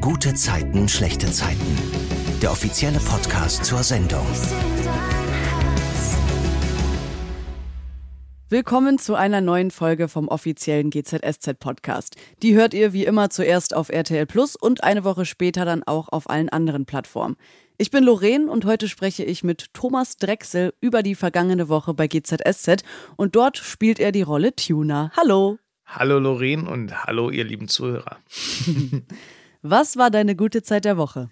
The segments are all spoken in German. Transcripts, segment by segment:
Gute Zeiten, schlechte Zeiten. Der offizielle Podcast zur Sendung. Willkommen zu einer neuen Folge vom offiziellen GZSZ Podcast. Die hört ihr wie immer zuerst auf RTL Plus und eine Woche später dann auch auf allen anderen Plattformen. Ich bin Lorraine und heute spreche ich mit Thomas Drechsel über die vergangene Woche bei GZSZ und dort spielt er die Rolle Tuner. Hallo. Hallo Lorraine und hallo ihr lieben Zuhörer. Was war deine gute Zeit der Woche?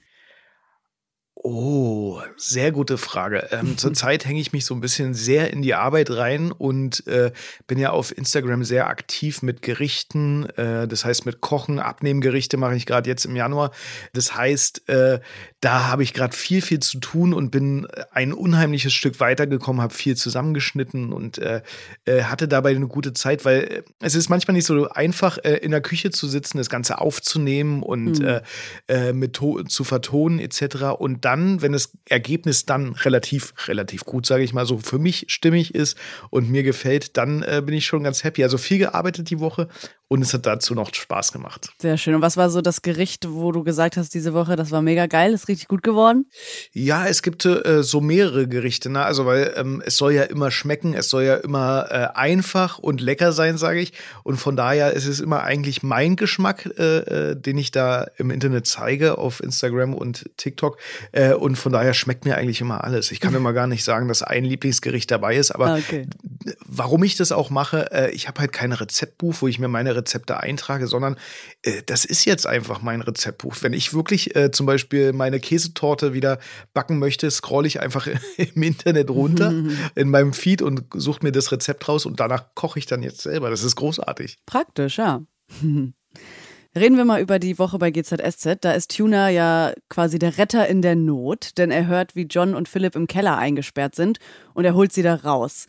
Oh, sehr gute Frage. Ähm, zurzeit hänge ich mich so ein bisschen sehr in die Arbeit rein und äh, bin ja auf Instagram sehr aktiv mit Gerichten. Äh, das heißt, mit Kochen, Abnehmgerichte mache ich gerade jetzt im Januar. Das heißt, äh, da habe ich gerade viel, viel zu tun und bin ein unheimliches Stück weitergekommen, habe viel zusammengeschnitten und äh, äh, hatte dabei eine gute Zeit, weil äh, es ist manchmal nicht so einfach, in der Küche zu sitzen, das Ganze aufzunehmen und mhm. mit zu vertonen etc. Und dann, wenn das Ergebnis dann relativ, relativ gut, sage ich mal, so für mich stimmig ist und mir gefällt, dann äh, bin ich schon ganz happy. Also viel gearbeitet die Woche und es hat dazu noch Spaß gemacht. Sehr schön. Und was war so das Gericht, wo du gesagt hast, diese Woche, das war mega geil, ist richtig gut geworden? Ja, es gibt äh, so mehrere Gerichte, ne? Also, weil ähm, es soll ja immer schmecken, es soll ja immer äh, einfach und lecker sein, sage ich. Und von daher ist es immer eigentlich mein Geschmack, äh, äh den ich da im Internet zeige, auf Instagram und TikTok. Äh, und von daher schmeckt mir eigentlich immer alles. Ich kann immer gar nicht sagen, dass ein Lieblingsgericht dabei ist, aber ah, okay. Warum ich das auch mache, äh, ich habe halt kein Rezeptbuch, wo ich mir meine Rezepte eintrage, sondern äh, das ist jetzt einfach mein Rezeptbuch. Wenn ich wirklich äh, zum Beispiel meine Käsetorte wieder backen möchte, scrolle ich einfach im Internet runter in meinem Feed und suche mir das Rezept raus und danach koche ich dann jetzt selber. Das ist großartig. Praktisch, ja. Reden wir mal über die Woche bei GZSZ. Da ist Tuna ja quasi der Retter in der Not, denn er hört, wie John und Philipp im Keller eingesperrt sind und er holt sie da raus.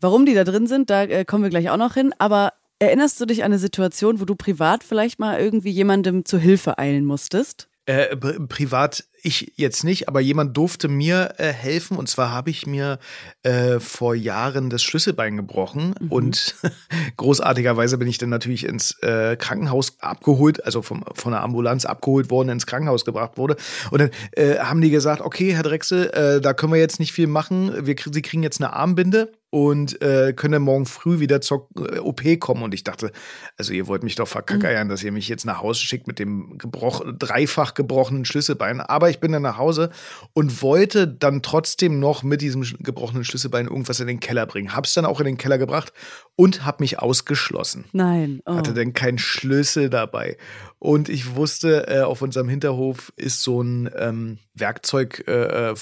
Warum die da drin sind, da äh, kommen wir gleich auch noch hin. Aber erinnerst du dich an eine Situation, wo du privat vielleicht mal irgendwie jemandem zu Hilfe eilen musstest? Äh, privat ich jetzt nicht, aber jemand durfte mir äh, helfen. Und zwar habe ich mir äh, vor Jahren das Schlüsselbein gebrochen. Mhm. Und großartigerweise bin ich dann natürlich ins äh, Krankenhaus abgeholt, also vom, von der Ambulanz abgeholt worden, ins Krankenhaus gebracht wurde. Und dann äh, haben die gesagt, okay, Herr Drechsel, äh, da können wir jetzt nicht viel machen. Wir, Sie kriegen jetzt eine Armbinde und äh, können dann morgen früh wieder zur äh, OP kommen. Und ich dachte, also ihr wollt mich doch verkackeiern, mhm. dass ihr mich jetzt nach Hause schickt mit dem gebroch dreifach gebrochenen Schlüsselbein. Aber ich bin dann nach Hause und wollte dann trotzdem noch mit diesem gebrochenen Schlüsselbein irgendwas in den Keller bringen. Hab's dann auch in den Keller gebracht und hab mich ausgeschlossen. Nein. Oh. Hatte dann keinen Schlüssel dabei. Und ich wusste, äh, auf unserem Hinterhof ist so ein ähm, Werkzeug äh, äh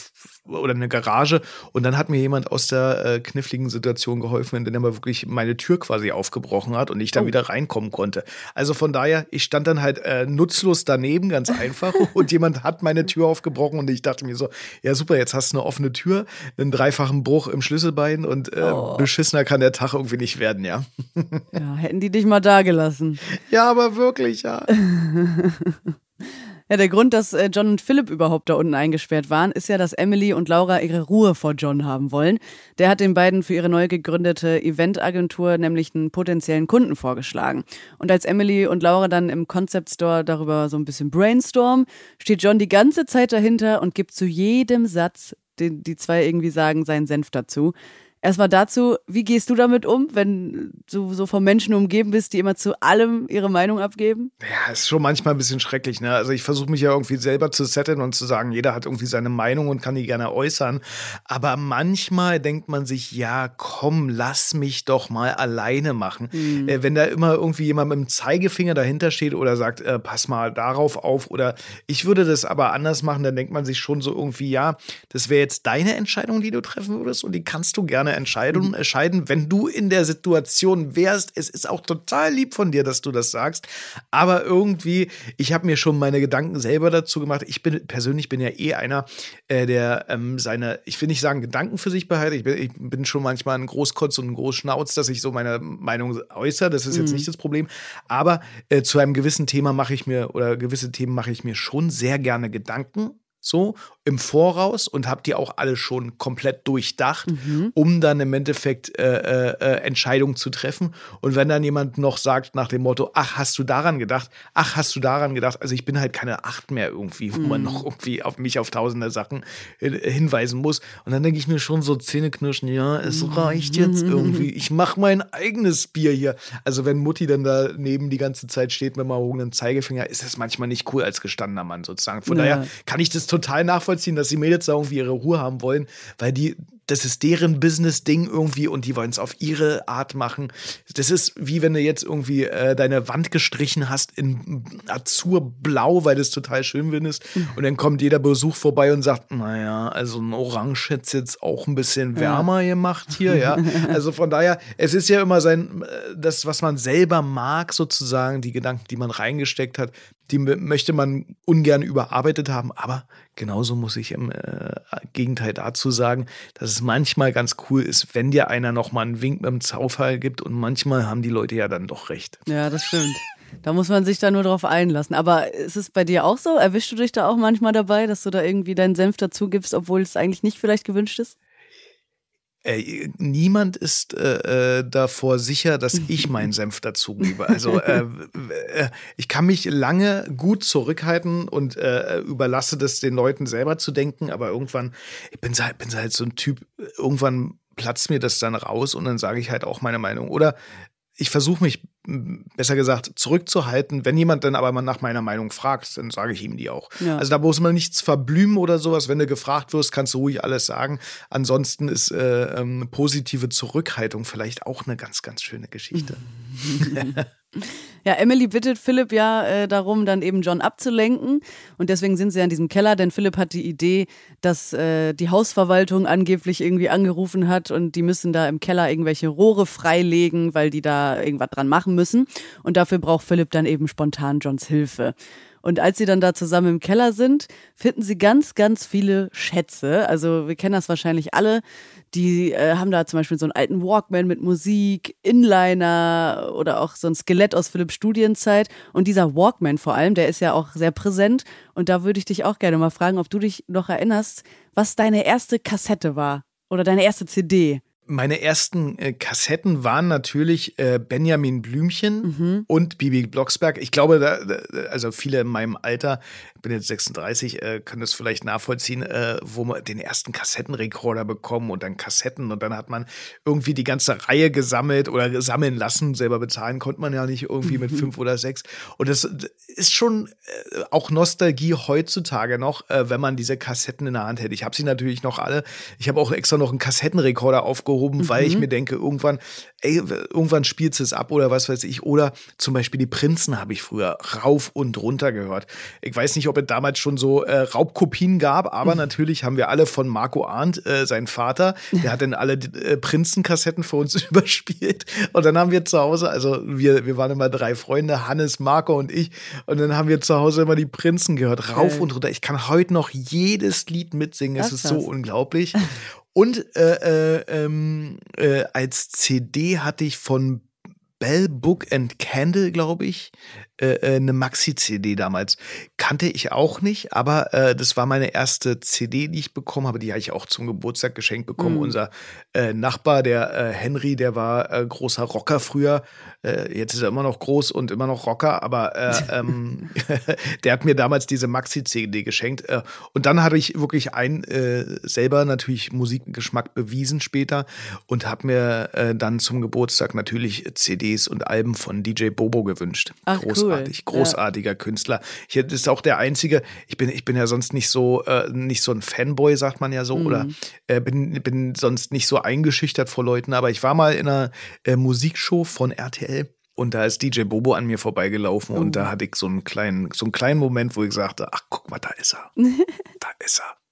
oder eine Garage. Und dann hat mir jemand aus der äh, kniffligen Situation geholfen, indem er mal wirklich meine Tür quasi aufgebrochen hat und ich dann oh. wieder reinkommen konnte. Also von daher, ich stand dann halt äh, nutzlos daneben, ganz einfach. und jemand hat meine Tür aufgebrochen und ich dachte mir so, ja super, jetzt hast du eine offene Tür, einen dreifachen Bruch im Schlüsselbein und äh, oh. beschissener kann der Tag irgendwie nicht werden, ja. ja, hätten die dich mal da gelassen. Ja, aber wirklich, ja. Ja, der Grund, dass äh, John und Philipp überhaupt da unten eingesperrt waren, ist ja, dass Emily und Laura ihre Ruhe vor John haben wollen. Der hat den beiden für ihre neu gegründete Eventagentur nämlich einen potenziellen Kunden vorgeschlagen. Und als Emily und Laura dann im Concept Store darüber so ein bisschen brainstormen, steht John die ganze Zeit dahinter und gibt zu jedem Satz, den die zwei irgendwie sagen, seinen Senf dazu. Erstmal dazu, wie gehst du damit um, wenn du so von Menschen umgeben bist, die immer zu allem ihre Meinung abgeben? Ja, ist schon manchmal ein bisschen schrecklich. Ne? Also ich versuche mich ja irgendwie selber zu setten und zu sagen, jeder hat irgendwie seine Meinung und kann die gerne äußern. Aber manchmal denkt man sich, ja, komm, lass mich doch mal alleine machen. Mhm. Äh, wenn da immer irgendwie jemand mit dem Zeigefinger dahinter steht oder sagt, äh, pass mal darauf auf oder ich würde das aber anders machen, dann denkt man sich schon so irgendwie, ja, das wäre jetzt deine Entscheidung, die du treffen würdest und die kannst du gerne Entscheidung, mhm. entscheiden, wenn du in der Situation wärst. Es ist auch total lieb von dir, dass du das sagst. Aber irgendwie, ich habe mir schon meine Gedanken selber dazu gemacht. Ich bin persönlich bin ja eh einer, äh, der ähm, seine, ich will nicht sagen Gedanken für sich behält. Ich bin, ich bin schon manchmal ein Großkotz und ein Großschnauz, dass ich so meine Meinung äußere. Das ist jetzt mhm. nicht das Problem. Aber äh, zu einem gewissen Thema mache ich mir oder gewisse Themen mache ich mir schon sehr gerne Gedanken so im Voraus und habe die auch alle schon komplett durchdacht, mhm. um dann im Endeffekt äh, äh, äh, Entscheidungen zu treffen. Und wenn dann jemand noch sagt nach dem Motto, ach, hast du daran gedacht? Ach, hast du daran gedacht? Also ich bin halt keine Acht mehr irgendwie, wo mhm. man noch irgendwie auf mich auf tausende Sachen hinweisen muss. Und dann denke ich mir schon so Zähneknirschen, ja, es mhm. reicht jetzt irgendwie. Ich mache mein eigenes Bier hier. Also wenn Mutti dann daneben die ganze Zeit steht mit dem erhobenen Zeigefinger, ist das manchmal nicht cool als gestandener Mann sozusagen. Von ja. daher kann ich das total nachvollziehen, dass die Mädels da irgendwie ihre Ruhe haben wollen, weil die das ist deren Business-Ding irgendwie und die wollen es auf ihre Art machen. Das ist wie wenn du jetzt irgendwie äh, deine Wand gestrichen hast in Azurblau, weil du es total schön findest. Mhm. Und dann kommt jeder Besuch vorbei und sagt, naja, also ein Orange hätte es jetzt auch ein bisschen wärmer ja. gemacht hier, ja. Also von daher, es ist ja immer sein, äh, das, was man selber mag, sozusagen, die Gedanken, die man reingesteckt hat, die möchte man ungern überarbeitet haben, aber genauso muss ich im äh, Gegenteil dazu sagen, dass es manchmal ganz cool ist, wenn dir einer nochmal einen Wink mit dem Zaufall gibt und manchmal haben die Leute ja dann doch recht. Ja, das stimmt. Da muss man sich da nur drauf einlassen. Aber ist es bei dir auch so? Erwischst du dich da auch manchmal dabei, dass du da irgendwie deinen Senf dazu gibst, obwohl es eigentlich nicht vielleicht gewünscht ist? Äh, niemand ist äh, äh davor sicher, dass ich meinen Senf dazu gebe. Also äh, äh, ich kann mich lange gut zurückhalten und äh, überlasse das den Leuten selber zu denken, aber irgendwann, ich bin, bin halt so ein Typ, irgendwann platzt mir das dann raus und dann sage ich halt auch meine Meinung. Oder ich versuche mich, besser gesagt, zurückzuhalten. Wenn jemand dann aber mal nach meiner Meinung fragt, dann sage ich ihm die auch. Ja. Also da muss man nichts verblümen oder sowas. Wenn du gefragt wirst, kannst du ruhig alles sagen. Ansonsten ist äh, ähm, positive Zurückhaltung vielleicht auch eine ganz, ganz schöne Geschichte. Ja, Emily bittet Philipp ja äh, darum, dann eben John abzulenken. Und deswegen sind sie ja in diesem Keller, denn Philipp hat die Idee, dass äh, die Hausverwaltung angeblich irgendwie angerufen hat und die müssen da im Keller irgendwelche Rohre freilegen, weil die da irgendwas dran machen müssen. Und dafür braucht Philipp dann eben spontan Johns Hilfe. Und als sie dann da zusammen im Keller sind, finden sie ganz, ganz viele Schätze. Also wir kennen das wahrscheinlich alle. Die äh, haben da zum Beispiel so einen alten Walkman mit Musik, Inliner oder auch so ein Skelett aus Philipps Studienzeit. Und dieser Walkman vor allem, der ist ja auch sehr präsent. Und da würde ich dich auch gerne mal fragen, ob du dich noch erinnerst, was deine erste Kassette war oder deine erste CD meine ersten äh, Kassetten waren natürlich äh, Benjamin Blümchen mhm. und Bibi Blocksberg. Ich glaube, da, da, also viele in meinem Alter, bin jetzt 36, äh, können das vielleicht nachvollziehen, äh, wo man den ersten Kassettenrekorder bekommen und dann Kassetten und dann hat man irgendwie die ganze Reihe gesammelt oder sammeln lassen. Selber bezahlen konnte man ja nicht irgendwie mhm. mit fünf oder sechs. Und das ist schon äh, auch Nostalgie heutzutage noch, äh, wenn man diese Kassetten in der Hand hätte. Ich habe sie natürlich noch alle. Ich habe auch extra noch einen Kassettenrekorder aufgehoben mhm. weil ich mhm. mir denke, irgendwann, ey, irgendwann spielt es ab oder was weiß ich. Oder zum Beispiel die Prinzen habe ich früher rauf und runter gehört. Ich weiß nicht, ob es damals schon so äh, Raubkopien gab, aber mhm. natürlich haben wir alle von Marco Arndt, äh, sein Vater, der hat dann alle äh, Prinzenkassetten für uns überspielt. Und dann haben wir zu Hause, also wir, wir waren immer drei Freunde, Hannes, Marco und ich. Und dann haben wir zu Hause immer die Prinzen gehört, rauf okay. und runter. Ich kann heute noch jedes Lied mitsingen. Es ist so unglaublich. Und äh, äh, ähm, äh, als CD hatte ich von Bell Book and Candle, glaube ich, äh, äh, eine Maxi-CD damals. Kannte ich auch nicht, aber äh, das war meine erste CD, die ich bekommen habe. Die habe ich auch zum Geburtstag geschenkt bekommen. Mhm. Unser äh, Nachbar, der äh, Henry, der war äh, großer Rocker früher. Jetzt ist er immer noch groß und immer noch Rocker, aber äh, ähm, der hat mir damals diese Maxi-CD geschenkt. Und dann hatte ich wirklich ein selber natürlich Musikgeschmack bewiesen später und habe mir dann zum Geburtstag natürlich CDs und Alben von DJ Bobo gewünscht. Ach, Großartig, cool. großartiger ja. Künstler. Ich, das ist auch der einzige. Ich bin, ich bin ja sonst nicht so, äh, nicht so ein Fanboy, sagt man ja so, mhm. oder äh, bin, bin sonst nicht so eingeschüchtert vor Leuten. Aber ich war mal in einer äh, Musikshow von RTL. Und da ist DJ Bobo an mir vorbeigelaufen oh. und da hatte ich so einen kleinen, so einen kleinen Moment, wo ich sagte, ach guck mal, da ist er. da ist er.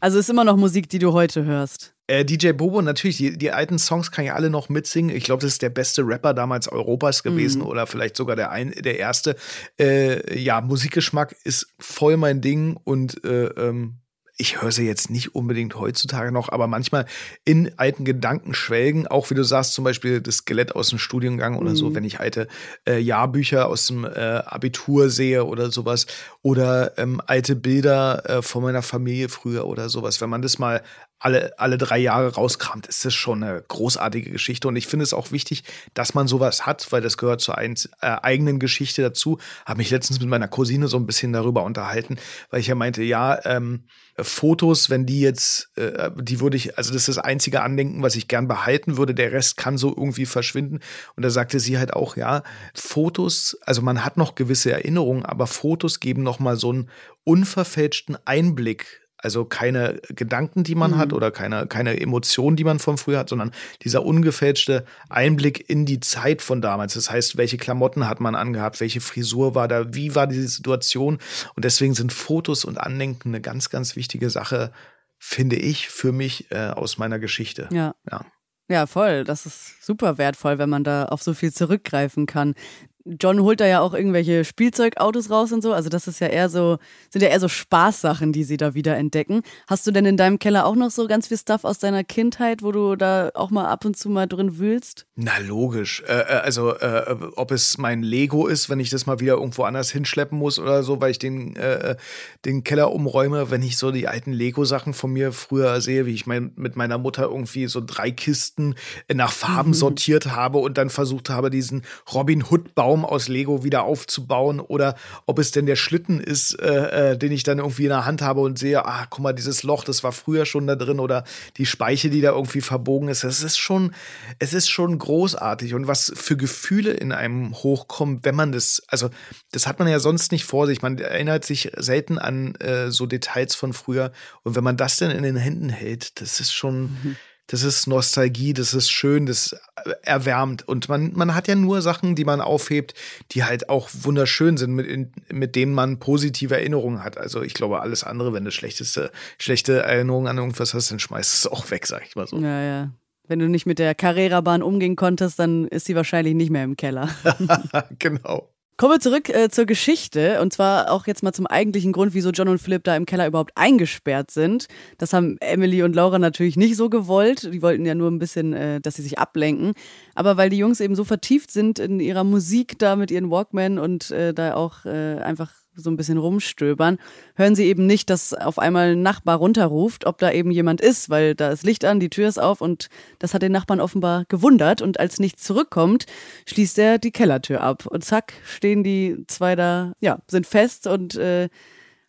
Also ist immer noch Musik, die du heute hörst. Äh, DJ Bobo, natürlich, die, die, alten Songs kann ich alle noch mitsingen. Ich glaube, das ist der beste Rapper damals Europas gewesen mm. oder vielleicht sogar der, ein, der erste. Äh, ja, Musikgeschmack ist voll mein Ding und äh, ähm, ich höre sie jetzt nicht unbedingt heutzutage noch, aber manchmal in alten Gedanken schwelgen, auch wie du sagst, zum Beispiel das Skelett aus dem Studiengang oder mhm. so, wenn ich alte äh, Jahrbücher aus dem äh, Abitur sehe oder sowas oder ähm, alte Bilder äh, von meiner Familie früher oder sowas. Wenn man das mal alle, alle drei Jahre rauskramt, ist das schon eine großartige Geschichte. Und ich finde es auch wichtig, dass man sowas hat, weil das gehört zur ein, äh, eigenen Geschichte dazu. Habe mich letztens mit meiner Cousine so ein bisschen darüber unterhalten, weil ich ja meinte, ja, ähm, Fotos, wenn die jetzt, äh, die würde ich, also das ist das einzige Andenken, was ich gern behalten würde. Der Rest kann so irgendwie verschwinden. Und da sagte sie halt auch, ja, Fotos, also man hat noch gewisse Erinnerungen, aber Fotos geben noch mal so einen unverfälschten Einblick also keine Gedanken, die man mhm. hat oder keine, keine Emotionen, die man von früher hat, sondern dieser ungefälschte Einblick in die Zeit von damals. Das heißt, welche Klamotten hat man angehabt, welche Frisur war da, wie war diese Situation. Und deswegen sind Fotos und Andenken eine ganz, ganz wichtige Sache, finde ich, für mich äh, aus meiner Geschichte. Ja. ja. Ja, voll. Das ist super wertvoll, wenn man da auf so viel zurückgreifen kann. John holt da ja auch irgendwelche Spielzeugautos raus und so. Also das ist ja eher so, sind ja eher so Spaßsachen, die sie da wieder entdecken. Hast du denn in deinem Keller auch noch so ganz viel Stuff aus deiner Kindheit, wo du da auch mal ab und zu mal drin wühlst? Na logisch. Äh, äh also äh, ob es mein Lego ist, wenn ich das mal wieder irgendwo anders hinschleppen muss oder so, weil ich den, äh, den Keller umräume, wenn ich so die alten Lego-Sachen von mir früher sehe, wie ich mein, mit meiner Mutter irgendwie so drei Kisten nach Farben sortiert habe und dann versucht habe, diesen Robin Hood-Bau Baum aus Lego wieder aufzubauen oder ob es denn der Schlitten ist, äh, äh, den ich dann irgendwie in der Hand habe und sehe, ah, guck mal, dieses Loch, das war früher schon da drin oder die Speiche, die da irgendwie verbogen ist. Es ist schon, es ist schon großartig und was für Gefühle in einem hochkommen, wenn man das, also das hat man ja sonst nicht vor sich. Man erinnert sich selten an äh, so Details von früher und wenn man das dann in den Händen hält, das ist schon. Mhm das ist Nostalgie, das ist schön, das erwärmt. Und man, man hat ja nur Sachen, die man aufhebt, die halt auch wunderschön sind, mit, mit denen man positive Erinnerungen hat. Also ich glaube, alles andere, wenn du schlechteste, schlechte Erinnerungen an irgendwas hast, dann schmeißt es auch weg, sag ich mal so. Ja, ja. Wenn du nicht mit der Carrera-Bahn umgehen konntest, dann ist sie wahrscheinlich nicht mehr im Keller. genau. Kommen wir zurück äh, zur Geschichte und zwar auch jetzt mal zum eigentlichen Grund, wieso John und Philipp da im Keller überhaupt eingesperrt sind. Das haben Emily und Laura natürlich nicht so gewollt. Die wollten ja nur ein bisschen, äh, dass sie sich ablenken. Aber weil die Jungs eben so vertieft sind in ihrer Musik da mit ihren Walkman und äh, da auch äh, einfach so ein bisschen rumstöbern, hören sie eben nicht, dass auf einmal ein Nachbar runterruft, ob da eben jemand ist, weil da ist Licht an, die Tür ist auf und das hat den Nachbarn offenbar gewundert und als nichts zurückkommt, schließt er die Kellertür ab und zack, stehen die zwei da, ja, sind fest und äh,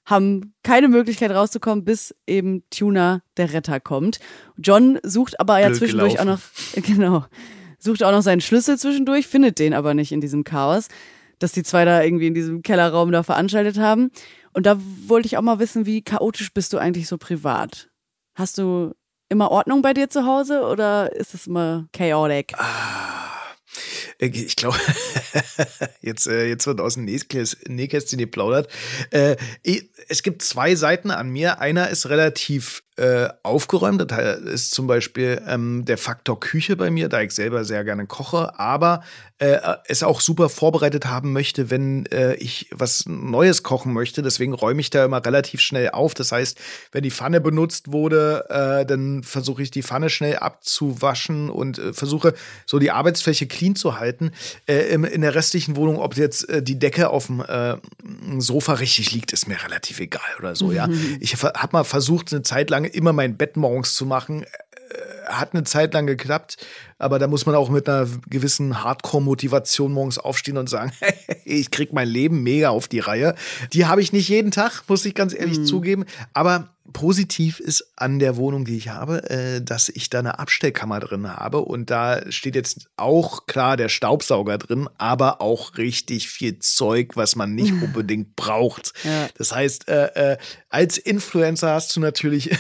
haben keine Möglichkeit rauszukommen, bis eben Tuna, der Retter, kommt. John sucht aber ja Blöd zwischendurch gelaufen. auch noch, genau, sucht auch noch seinen Schlüssel zwischendurch, findet den aber nicht in diesem Chaos dass die zwei da irgendwie in diesem Kellerraum da veranstaltet haben. Und da wollte ich auch mal wissen, wie chaotisch bist du eigentlich so privat? Hast du immer Ordnung bei dir zu Hause oder ist es immer chaotic? Ah, ich glaube, jetzt, äh, jetzt wird aus dem Nähkästchen geplaudert. Äh, es gibt zwei Seiten an mir. Einer ist relativ äh, aufgeräumt. Das ist zum Beispiel ähm, der Faktor Küche bei mir, da ich selber sehr gerne koche, aber äh, es auch super vorbereitet haben möchte, wenn äh, ich was Neues kochen möchte. Deswegen räume ich da immer relativ schnell auf. Das heißt, wenn die Pfanne benutzt wurde, äh, dann versuche ich die Pfanne schnell abzuwaschen und äh, versuche so die Arbeitsfläche clean zu halten. Äh, in der restlichen Wohnung, ob jetzt die Decke auf dem Sofa richtig liegt, ist mir relativ egal oder so. Ja, mhm. ich habe mal versucht, eine Zeit lang lange immer mein Bett morgens zu machen. Äh, hat eine Zeit lang geklappt, aber da muss man auch mit einer gewissen Hardcore-Motivation morgens aufstehen und sagen, ich krieg mein Leben mega auf die Reihe. Die habe ich nicht jeden Tag, muss ich ganz ehrlich mhm. zugeben. Aber positiv ist an der Wohnung, die ich habe, äh, dass ich da eine Abstellkammer drin habe und da steht jetzt auch klar der Staubsauger drin, aber auch richtig viel Zeug, was man nicht unbedingt braucht. Ja. Das heißt, äh, äh, als Influencer hast du natürlich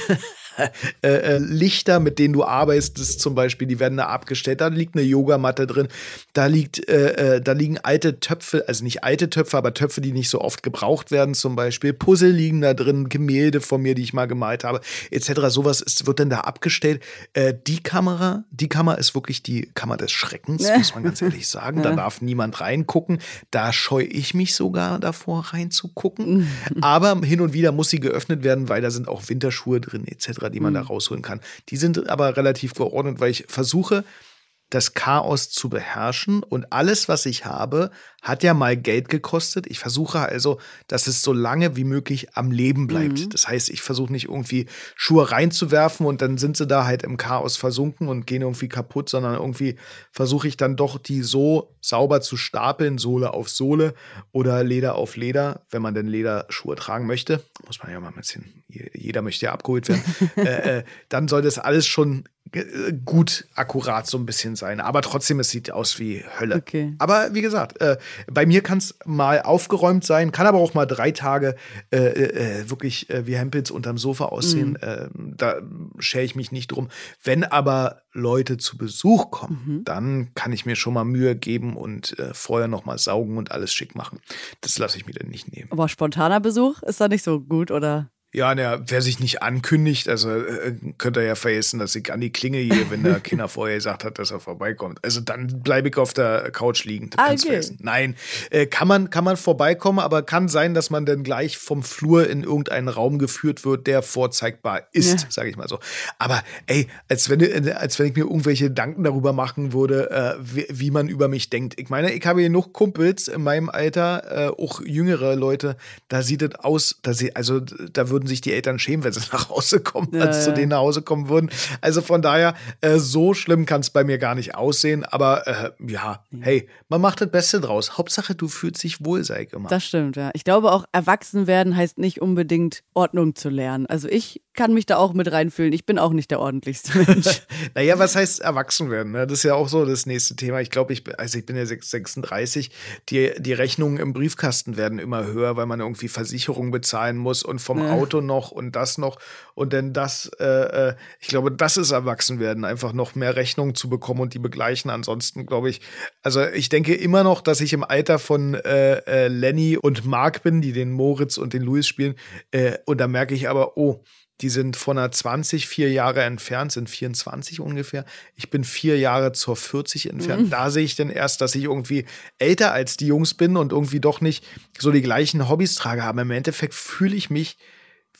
äh, äh, Lichter, mit denen du arbeitest, zum Beispiel, die werden da abgestellt. Da liegt eine Yogamatte drin. Da liegt, äh, äh, da liegen alte Töpfe, also nicht alte Töpfe, aber Töpfe, die nicht so oft gebraucht werden, zum Beispiel. Puzzle liegen da drin, Gemälde von mir, die ich mal gemalt habe, etc. Sowas ist, wird dann da abgestellt. Äh, die Kamera, die Kamera ist wirklich die Kammer des Schreckens, muss man ganz ehrlich sagen. Da darf niemand reingucken. Da scheue ich mich sogar davor reinzugucken. Aber hin und wieder muss sie geöffnet werden, weil da sind auch Winterschuhe drin, etc., die man da rausholen kann. Die sind aber relativ geordnet, weil ich versuche, das Chaos zu beherrschen. Und alles, was ich habe, hat ja mal Geld gekostet. Ich versuche also, dass es so lange wie möglich am Leben bleibt. Mhm. Das heißt, ich versuche nicht irgendwie Schuhe reinzuwerfen und dann sind sie da halt im Chaos versunken und gehen irgendwie kaputt, sondern irgendwie versuche ich dann doch, die so sauber zu stapeln, Sohle auf Sohle oder Leder auf Leder, wenn man denn Lederschuhe tragen möchte. Muss man ja mal ein bisschen, jeder möchte ja abgeholt werden. äh, äh, dann soll das alles schon äh, gut akkurat so ein bisschen sein. Aber trotzdem, es sieht aus wie Hölle. Okay. Aber wie gesagt, äh, bei mir kann es mal aufgeräumt sein, kann aber auch mal drei Tage äh, äh, wirklich äh, wie Hempels unterm Sofa aussehen. Äh, da schere ich mich nicht drum. Wenn aber Leute zu Besuch kommen, dann kann ich mir schon mal Mühe geben und äh, vorher noch mal saugen und alles schick machen. Das lasse ich mir dann nicht nehmen. Aber spontaner Besuch ist da nicht so gut, oder? Ja, na, wer sich nicht ankündigt, also äh, könnt ihr ja vergessen, dass ich an die Klinge gehe, wenn der Kinder vorher gesagt hat, dass er vorbeikommt. Also dann bleibe ich auf der Couch liegen. Das Ah, kannst okay. vergessen. Nein, äh, kann man kann man vorbeikommen, aber kann sein, dass man dann gleich vom Flur in irgendeinen Raum geführt wird, der vorzeigbar ist, Ja. sage ich mal so. Aber ey, als wenn als wenn ich mir irgendwelche Gedanken darüber machen würde, äh, wie, wie man über mich denkt. Ich meine, ich habe genug Kumpels in meinem Alter, äh, auch jüngere Leute, da sieht es aus, da sie, also da würden sich die Eltern schämen, wenn sie nach Hause kommen, Ja, als zu ja. denen nach Hause kommen würden. Also von daher, äh, so schlimm kann es bei mir gar nicht aussehen. Aber äh, ja, hey, man macht das Beste draus. Hauptsache, du fühlst dich wohl, sei immer. Das stimmt, ja. Ich glaube auch, erwachsen werden heißt nicht unbedingt Ordnung zu lernen. Also ich kann mich da auch mit reinfühlen. Ich bin auch nicht der ordentlichste Mensch. Naja, was heißt erwachsen werden? Ne? Das ist ja auch so das nächste Thema. Ich glaube, ich, bin- also ich bin ja 6 36. Die, die Rechnungen im Briefkasten werden immer höher, weil man irgendwie Versicherung bezahlen muss und vom Ja. Auto noch und das noch und dann das. Äh, äh, ich glaube, das ist erwachsen werden, einfach noch mehr Rechnungen zu bekommen und die begleichen. Ansonsten glaube ich, also ich denke immer noch, dass ich im Alter von äh, äh, Lenny und Mark bin, die den Moritz und den Louis spielen. Äh, und da merke ich aber, oh, die sind von einer 20 vier Jahre entfernt, sind 24 ungefähr. Ich bin vier Jahre zur 40 entfernt. Da sehe ich dann erst, dass ich irgendwie älter als die Jungs bin und irgendwie doch nicht so die gleichen Hobbys trage. Aber im Endeffekt fühle ich mich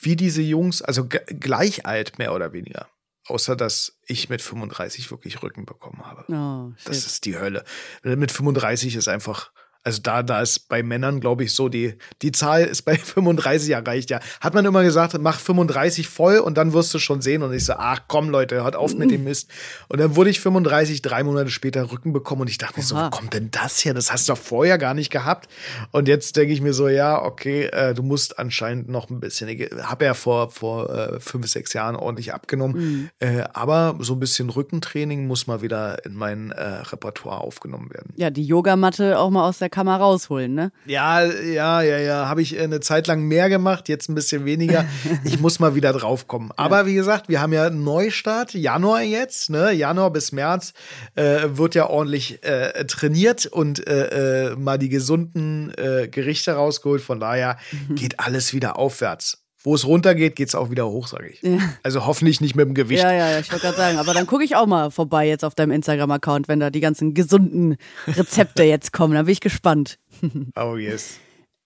wie diese Jungs, also gleich alt, mehr oder weniger. Außer, dass ich mit 35 wirklich Rücken bekommen habe. Oh, Das ist die Hölle. Mit 35 ist einfach, also da, da ist bei Männern, glaube ich, so, die, die Zahl ist bei 35 erreicht, ja. Hat man immer gesagt, mach 35 voll und dann wirst du schon sehen. Und ich so, ach komm, Leute, hört auf mit dem Mist. Und dann wurde ich 35, drei Monate später Rücken bekommen und ich dachte mir so, wo kommt denn das her? Das hast du doch vorher gar nicht gehabt. Und jetzt denke ich mir so, ja, okay, äh, du musst anscheinend noch ein bisschen, ich habe ja vor, vor äh, fünf, sechs Jahren ordentlich abgenommen. Äh, aber so ein bisschen Rückentraining muss mal wieder in mein äh, Repertoire aufgenommen werden. Ja, die Yogamatte auch mal aus der Kammer rausholen, ne? Ja, ja, ja, ja. Habe ich äh, eine Zeit lang mehr gemacht, jetzt ein bisschen weniger. Ich muss mal wieder draufkommen. Aber wie gesagt, wir haben ja einen Neustart, Januar jetzt, ne? Januar bis März äh, wird ja ordentlich äh, trainiert und äh, äh, mal die gesunden äh, Gerichte rausgeholt. Von daher geht alles wieder aufwärts. Wo es runtergeht, geht es auch wieder hoch, sage ich. Also hoffentlich nicht mit dem Gewicht. Ja, ja, ja, ich wollte gerade sagen. Aber dann gucke ich auch mal vorbei jetzt auf deinem Instagram-Account, wenn da die ganzen gesunden Rezepte jetzt kommen. Da bin ich gespannt. Oh yes.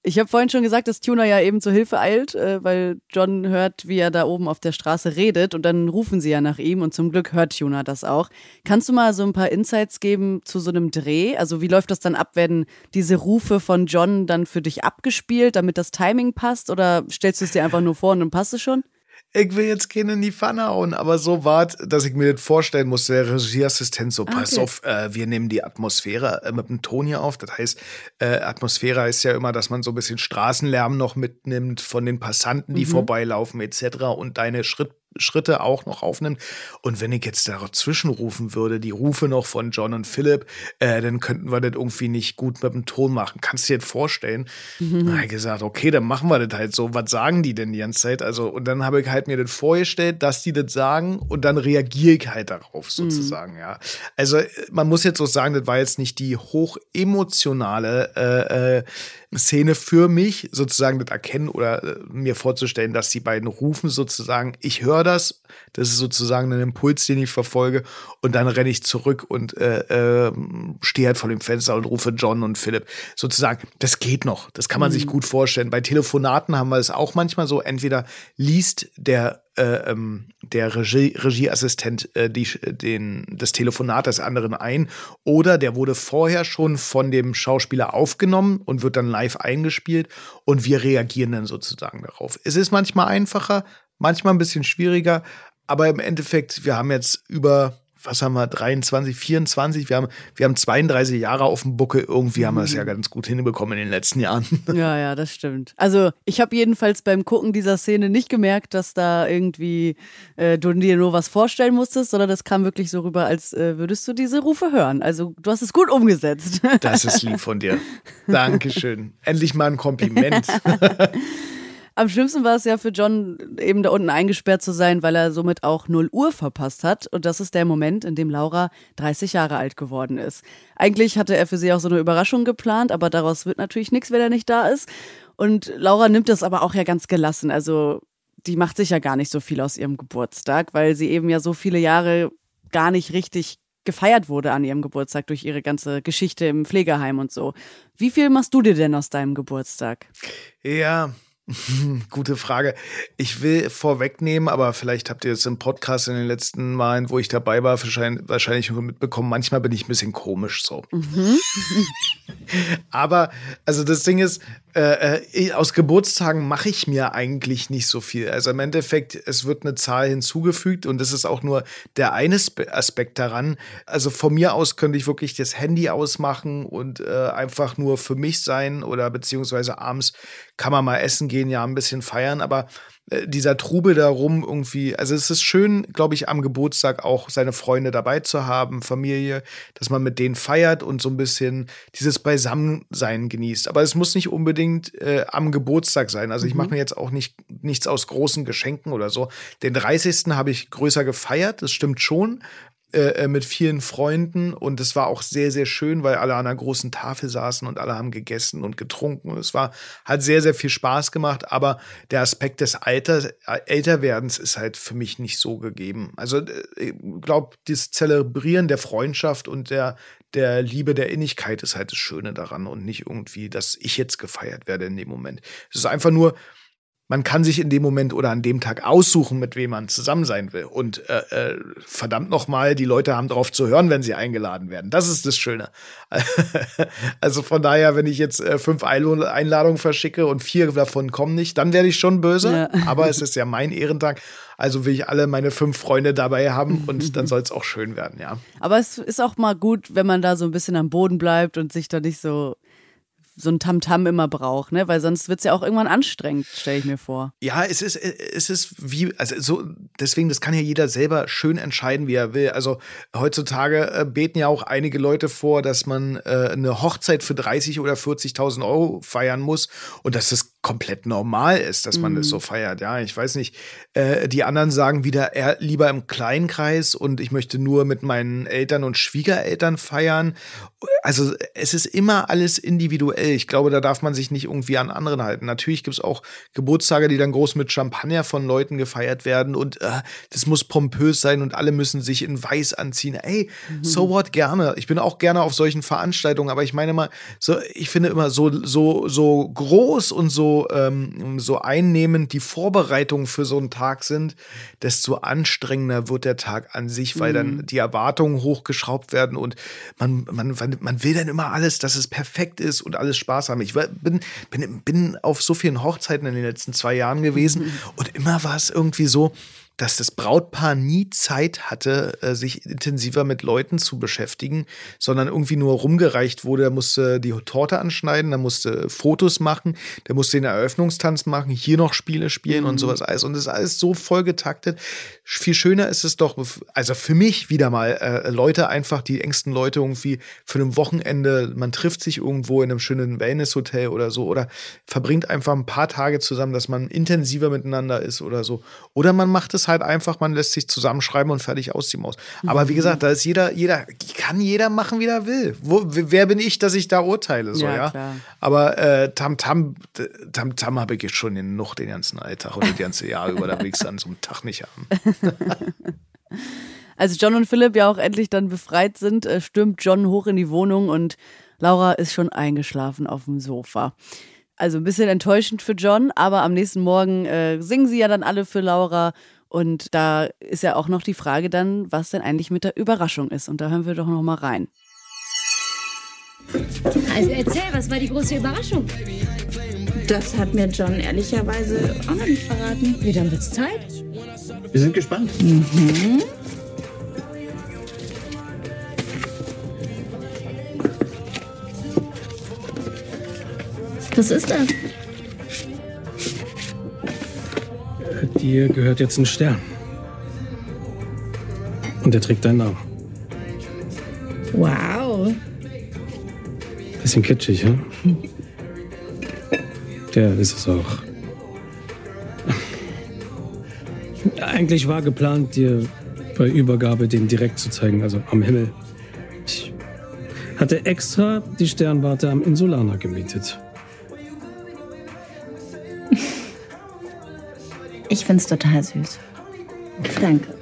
Ich habe vorhin schon gesagt, dass Tuna ja eben zur Hilfe eilt, äh, weil John hört, wie er da oben auf der Straße redet und dann rufen sie ja nach ihm und zum Glück hört Tuna das auch. Kannst du mal so ein paar Insights geben zu so einem Dreh? Also wie läuft das dann ab? Werden diese Rufe von John dann für dich abgespielt, damit das Timing passt oder stellst du es dir einfach nur vor und dann passt es schon? Ich will jetzt keinen in die Pfanne hauen, aber so war dass ich mir das vorstellen musste, der Regieassistent so, pass okay. auf, äh, wir nehmen die Atmosphäre äh, mit dem Ton hier auf. Das heißt, äh, Atmosphäre heißt ja immer, dass man so ein bisschen Straßenlärm noch mitnimmt von den Passanten, die vorbeilaufen etc. und deine Schritt Schritte auch noch aufnimmt. Und wenn ich jetzt dazwischen rufen würde, die Rufe noch von John und Philipp, äh, dann könnten wir das irgendwie nicht gut mit dem Ton machen. Kannst du dir das vorstellen? Mhm. Habe ich gesagt, okay, dann machen wir das halt so. Was sagen die denn die ganze Zeit? Also, und dann habe ich halt mir das vorgestellt, dass die das sagen und dann reagiere ich halt darauf sozusagen, mhm. ja. Also, man muss jetzt so sagen, das war jetzt nicht die hochemotionale äh, äh, Szene für mich, sozusagen das erkennen oder äh, mir vorzustellen, dass die beiden rufen sozusagen, ich höre das, das ist sozusagen ein Impuls, den ich verfolge und dann renne ich zurück und äh, äh, stehe halt vor dem Fenster und rufe John und Philipp. Sozusagen, das geht noch, das kann man mhm. sich gut vorstellen. Bei Telefonaten haben wir es auch manchmal so, entweder liest der äh, ähm, der Regie, Regieassistent äh, die, den, das Telefonat des anderen ein oder der wurde vorher schon von dem Schauspieler aufgenommen und wird dann live eingespielt und wir reagieren dann sozusagen darauf. Es ist manchmal einfacher, manchmal ein bisschen schwieriger, aber im Endeffekt, wir haben jetzt über was haben wir, 23, 24, wir haben, wir haben 32 Jahre auf dem Buckel, irgendwie haben wir es ja mhm. ganz gut hinbekommen in den letzten Jahren. Ja, ja, das stimmt. Also ich habe jedenfalls beim Gucken dieser Szene nicht gemerkt, dass da irgendwie äh, du dir nur was vorstellen musstest, sondern das kam wirklich so rüber, als äh, würdest du diese Rufe hören. Also du hast es gut umgesetzt. Das ist lieb von dir. Dankeschön. Endlich mal ein Kompliment. Am schlimmsten war es ja für John, eben da unten eingesperrt zu sein, weil er somit auch 0 Uhr verpasst hat. Und das ist der Moment, in dem Laura 30 Jahre alt geworden ist. Eigentlich hatte er für sie auch so eine Überraschung geplant, aber daraus wird natürlich nichts, wenn er nicht da ist. Und Laura nimmt das aber auch ja ganz gelassen. Also die macht sich ja gar nicht so viel aus ihrem Geburtstag, weil sie eben ja so viele Jahre gar nicht richtig gefeiert wurde an ihrem Geburtstag durch ihre ganze Geschichte im Pflegeheim und so. Wie viel machst du dir denn aus deinem Geburtstag? Ja, Gute Frage. Ich will vorwegnehmen, aber vielleicht habt ihr es im Podcast in den letzten Malen, wo ich dabei war, wahrscheinlich, wahrscheinlich mitbekommen. Manchmal bin ich ein bisschen komisch so. Mhm. aber, also das Ding ist, äh, äh aus Geburtstagen mache ich mir eigentlich nicht so viel. Also im Endeffekt, es wird eine Zahl hinzugefügt und das ist auch nur der eine Aspekt daran. Also von mir aus könnte ich wirklich das Handy ausmachen und äh, einfach nur für mich sein oder beziehungsweise abends kann man mal essen gehen, ja, ein bisschen feiern, aber äh, dieser Trubel darum irgendwie, also es ist schön, glaube ich, am Geburtstag auch seine Freunde dabei zu haben, Familie, dass man mit denen feiert und so ein bisschen dieses Beisammensein genießt. Aber es muss nicht unbedingt äh, am Geburtstag sein. Also ich mache mhm. mir jetzt auch nicht nichts aus großen Geschenken oder so. Den 30. habe ich größer gefeiert, das stimmt schon. Äh, äh, mit vielen Freunden und es war auch sehr, sehr schön, weil alle an einer großen Tafel saßen und alle haben gegessen und getrunken. Und es war, hat sehr, sehr viel Spaß gemacht, aber der Aspekt des Alters, äh, Älterwerdens ist halt für mich nicht so gegeben. Also ich glaube, das Zelebrieren der Freundschaft und der, der Liebe, der Innigkeit ist halt das Schöne daran und nicht irgendwie, dass ich jetzt gefeiert werde in dem Moment. Es ist einfach nur, man kann sich in dem Moment oder an dem Tag aussuchen, mit wem man zusammen sein will. Und äh, äh, verdammt nochmal, die Leute haben darauf zu hören, wenn sie eingeladen werden. Das ist das Schöne. also von daher, wenn ich jetzt äh, fünf Einladungen verschicke und vier davon kommen nicht, dann werde ich schon böse. Ja. Aber es ist ja mein Ehrentag. Also will ich alle meine fünf Freunde dabei haben und dann soll es auch schön werden, ja. Aber es ist auch mal gut, wenn man da so ein bisschen am Boden bleibt und sich da nicht so so ein Tamtam -Tam immer braucht, ne? Weil sonst wird es ja auch irgendwann anstrengend, stelle ich mir vor. Ja, es ist, es ist wie, also so, deswegen, das kann ja jeder selber schön entscheiden, wie er will. Also heutzutage äh, beten ja auch einige Leute vor, dass man äh, eine Hochzeit für 30 oder 40.000 Euro feiern muss und dass das komplett normal ist, dass man mhm. das so feiert. Ja, ich weiß nicht. Äh, die anderen sagen wieder eher lieber im kleinen Kreis und ich möchte nur mit meinen Eltern und Schwiegereltern feiern. Also es ist immer alles individuell. Ich glaube, da darf man sich nicht irgendwie an anderen halten. Natürlich gibt es auch Geburtstage, die dann groß mit Champagner von Leuten gefeiert werden und äh, das muss pompös sein und alle müssen sich in weiß anziehen. Ey, mhm. so what gerne. Ich bin auch gerne auf solchen Veranstaltungen, aber ich meine mal, so ich finde immer so so so groß und so ähm, so einnehmend die Vorbereitungen für so einen Tag sind, desto anstrengender wird der Tag an sich, weil mhm. dann die Erwartungen hochgeschraubt werden und man, man, man will dann immer alles, dass es perfekt ist und alles Spaß haben. Ich bin, bin, bin auf so vielen Hochzeiten in den letzten zwei Jahren gewesen mhm. und immer war es irgendwie so, dass das Brautpaar nie Zeit hatte, äh, sich intensiver mit Leuten zu beschäftigen, sondern irgendwie nur rumgereicht wurde. Er musste die Torte anschneiden, er musste Fotos machen, der musste den Eröffnungstanz machen, hier noch Spiele spielen mhm. und sowas alles. Und das ist alles so voll getaktet. Viel schöner ist es doch, also für mich wieder mal, äh, Leute einfach, die engsten Leute irgendwie für ein Wochenende, man trifft sich irgendwo in einem schönen Wellnesshotel oder so oder verbringt einfach ein paar Tage zusammen, dass man intensiver miteinander ist oder so. Oder man macht es halt einfach, man lässt sich zusammenschreiben und fertig aus die Maus. Aber wie mhm. gesagt, da ist jeder, jeder, kann jeder machen, wie er will. Wo, wer bin ich, dass ich da urteile? So, ja, ja? Aber äh, Tam Tam, Tam Tam habe ich jetzt schon genug den ganzen Alltag und das ganze Jahr über, da will ich es an so einem Tag nicht haben. Als John und Philipp ja auch endlich dann befreit sind, äh, stürmt John hoch in die Wohnung und Laura ist schon eingeschlafen auf dem Sofa. Also ein bisschen enttäuschend für John, aber am nächsten Morgen äh, singen sie ja dann alle für Laura und da ist ja auch noch die Frage dann, was denn eigentlich mit der Überraschung ist. Und da hören wir doch noch mal rein. Also erzähl, was war die große Überraschung? Das hat mir John ehrlicherweise auch noch nicht verraten. Wie, dann wird's Zeit? Wir sind gespannt. Mhm. Was ist das? Dir gehört jetzt ein Stern. Und der trägt deinen Namen. Wow. Bisschen kitschig, hm? Der ist es auch. Eigentlich war geplant, dir bei Übergabe den direkt zu zeigen, also am Himmel. Ich hatte extra die Sternwarte am Insulaner gemietet. Ich finde es total süß. Danke.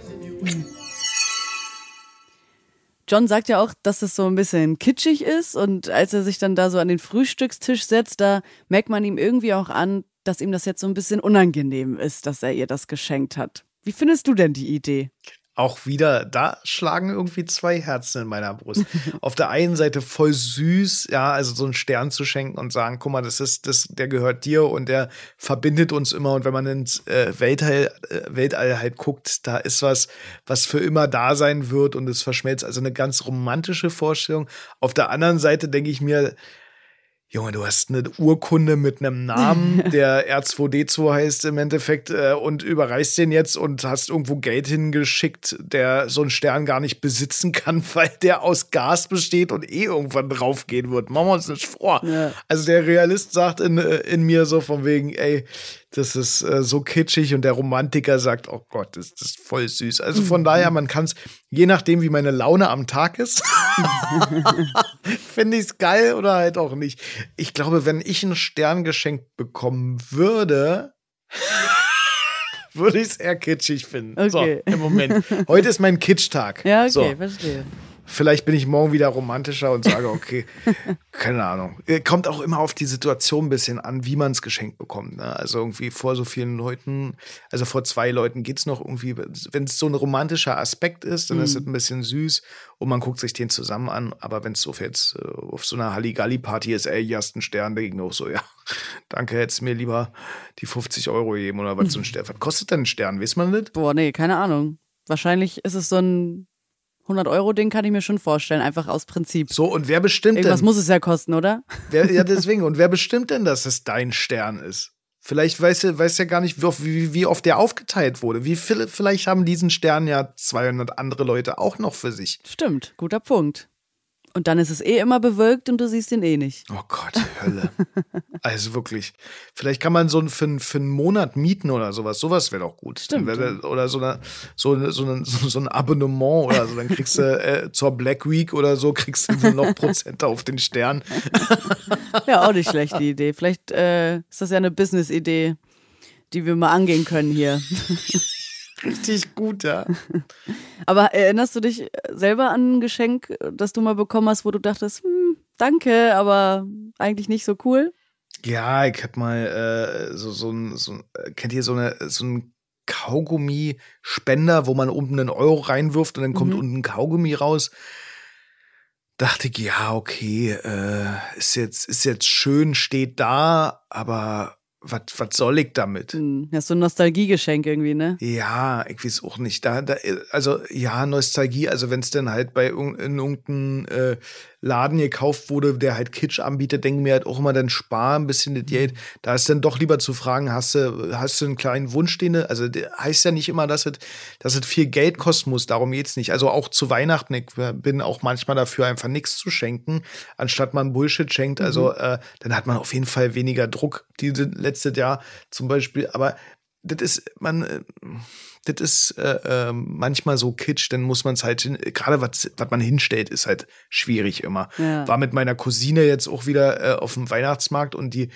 John sagt ja auch, dass es so ein bisschen kitschig ist und als er sich dann da so an den Frühstückstisch setzt, da merkt man ihm irgendwie auch an, dass ihm das jetzt so ein bisschen unangenehm ist, dass er ihr das geschenkt hat. Wie findest du denn die Idee? Auch wieder, da schlagen irgendwie zwei Herzen in meiner Brust. Auf der einen Seite voll süß, ja, also so einen Stern zu schenken und sagen, guck mal, das ist, das, der gehört dir und der verbindet uns immer. Und wenn man ins äh, Weltall, äh, Weltall halt guckt, da ist was, was für immer da sein wird und es verschmelzt. Also eine ganz romantische Vorstellung. Auf der anderen Seite denke ich mir, Junge, du hast eine Urkunde mit einem Namen, der R2D2 heißt im Endeffekt, äh, und überreichst den jetzt und hast irgendwo Geld hingeschickt, der so einen Stern gar nicht besitzen kann, weil der aus Gas besteht und eh irgendwann draufgehen wird. Machen wir uns nicht vor. Ja. Also der Realist sagt in, äh, in mir so von wegen, ey, das ist äh, so kitschig und der Romantiker sagt, oh Gott, das, das ist voll süß. Also von mhm. daher, man kann es, je nachdem, wie meine Laune am Tag ist, finde ich es geil oder halt auch nicht. Ich glaube, wenn ich einen Stern geschenkt bekommen würde, würde ich es eher kitschig finden. Okay. So, im Moment. Heute ist mein Kitsch-Tag. Ja, okay, so. verstehe. Vielleicht bin ich morgen wieder romantischer und sage, okay, keine Ahnung. Äh, kommt auch immer auf die Situation ein bisschen an, wie man es geschenkt bekommt. Ne? Also irgendwie vor so vielen Leuten, also vor zwei Leuten geht es noch irgendwie, wenn es so ein romantischer Aspekt ist, dann mhm. ist es ein bisschen süß und man guckt sich den zusammen an. Aber wenn es so jetzt äh, auf so einer Halligalli-Party ist, ey, hier hast einen Stern, denke ich auch so, ja, danke, hättest mir lieber die 50 Euro geben oder was so ein Stern. Was kostet denn ein Stern? Weiß man das? Boah, nee, keine Ahnung. Wahrscheinlich ist es so ein 100 Euro Ding kann ich mir schon vorstellen, einfach aus Prinzip. So, und wer bestimmt Irgendwas denn? muss es ja kosten, oder? Wer, ja, deswegen. Und wer bestimmt denn, dass es dein Stern ist? Vielleicht weiß er weiß ja gar nicht, wie, wie oft der aufgeteilt wurde. Wie viele, vielleicht haben diesen Stern ja 200 andere Leute auch noch für sich. Stimmt, guter Punkt. Und dann ist es eh immer bewölkt und du siehst ihn eh nicht. Oh Gott, Hölle. also wirklich. Vielleicht kann man so einen für, für einen Monat mieten oder sowas. Sowas wäre doch gut. Stimmt. Oder so, eine, so, so, eine, so ein Abonnement oder so. Dann kriegst du äh, zur Black Week oder so, kriegst du noch Prozente auf den Stern. ja, auch nicht schlechte Idee. Vielleicht äh, ist das ja eine Business-Idee, die wir mal angehen können hier. Richtig gut, ja. Aber erinnerst du dich selber an ein Geschenk, das du mal bekommen hast, wo du dachtest, hm, danke, aber eigentlich nicht so cool? Ja, ich hab mal äh, so, so ein, so, kennt ihr so, eine, so ein Kaugummi-Spender, wo man oben einen Euro reinwirft und dann kommt mhm. unten ein Kaugummi raus? Dachte ich, ja, okay, äh, ist, jetzt, ist jetzt schön, steht da, aber was soll ich damit? Hm, Das ist so ein Nostalgiegeschenk irgendwie, ne? Ja, ich weiß auch nicht. Da, da, also ja, Nostalgie, also wenn es dann halt bei in irgendeinem äh, Laden gekauft wurde, der halt Kitsch anbietet, denken wir halt auch immer, dann spar ein bisschen das Geld. Da ist dann doch lieber zu fragen, hast du, hast du einen kleinen Wunsch, den du, also heißt ja nicht immer, dass es, dass es viel Geld kosten muss, darum geht's nicht. Also auch zu Weihnachten, ich bin auch manchmal dafür, einfach nichts zu schenken, anstatt man Bullshit schenkt. Also äh, dann hat man auf jeden Fall weniger Druck, diese letztes Jahr zum Beispiel. Aber das ist, man, äh, das ist äh, äh, manchmal so kitsch, dann muss man es halt, gerade was was man hinstellt, ist halt schwierig immer. Ja. War mit meiner Cousine jetzt auch wieder äh, auf dem Weihnachtsmarkt und die,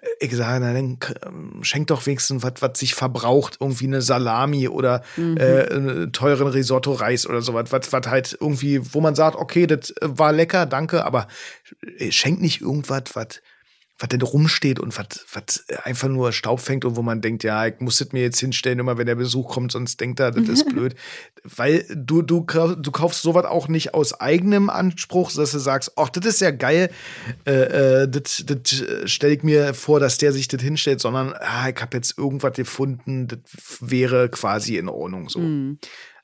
äh, ich sage, na dann ähm, schenk doch wenigstens was, was sich verbraucht, irgendwie eine Salami oder äh, einen teuren Risotto-Reis oder sowas, was, was halt irgendwie, wo man sagt, okay, das äh, war lecker, danke, aber äh, schenk nicht irgendwas, was was denn rumsteht und was, was einfach nur Staub fängt und wo man denkt, ja, ich muss das mir jetzt hinstellen, immer wenn der Besuch kommt, sonst denkt er, das ist blöd. Weil du, du, du kaufst sowas auch nicht aus eigenem Anspruch, dass du sagst, ach, das ist ja geil, äh, äh, das, das stelle ich mir vor, dass der sich das hinstellt, sondern ah, ich habe jetzt irgendwas gefunden, das wäre quasi in Ordnung so.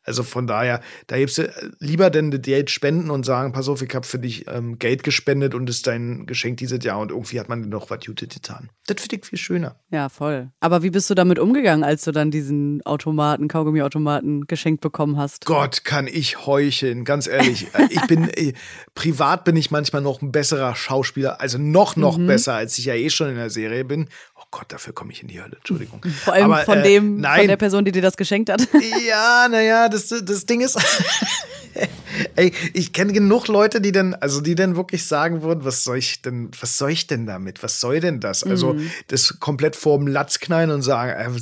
Also von daher, da gibst du lieber denn das Geld spenden und sagen, pass auf, ich habe für dich ähm, Geld gespendet und ist dein Geschenk dieses Jahr und irgendwie hat man dir noch was Gutes getan. Das finde ich viel schöner. Ja, voll. Aber wie bist du damit umgegangen, als du dann diesen Automaten, Kaugummiautomaten geschenkt bekommen hast? Gott, kann ich heucheln, ganz ehrlich. Äh, ich bin, äh, privat bin ich manchmal noch ein besserer Schauspieler, also noch, noch besser, als ich ja eh schon in der Serie bin. Gott, dafür komme ich in die Hölle, Entschuldigung. Vor allem Aber, von äh, dem, nein, von der Person, die dir das geschenkt hat. Ja, naja, das, das Ding ist. Ey, ich kenne genug Leute, die dann, also die dann wirklich sagen würden, was soll ich denn, was soll ich denn damit? Was soll denn das? Also, das komplett vorm Latz knallen und sagen, äh,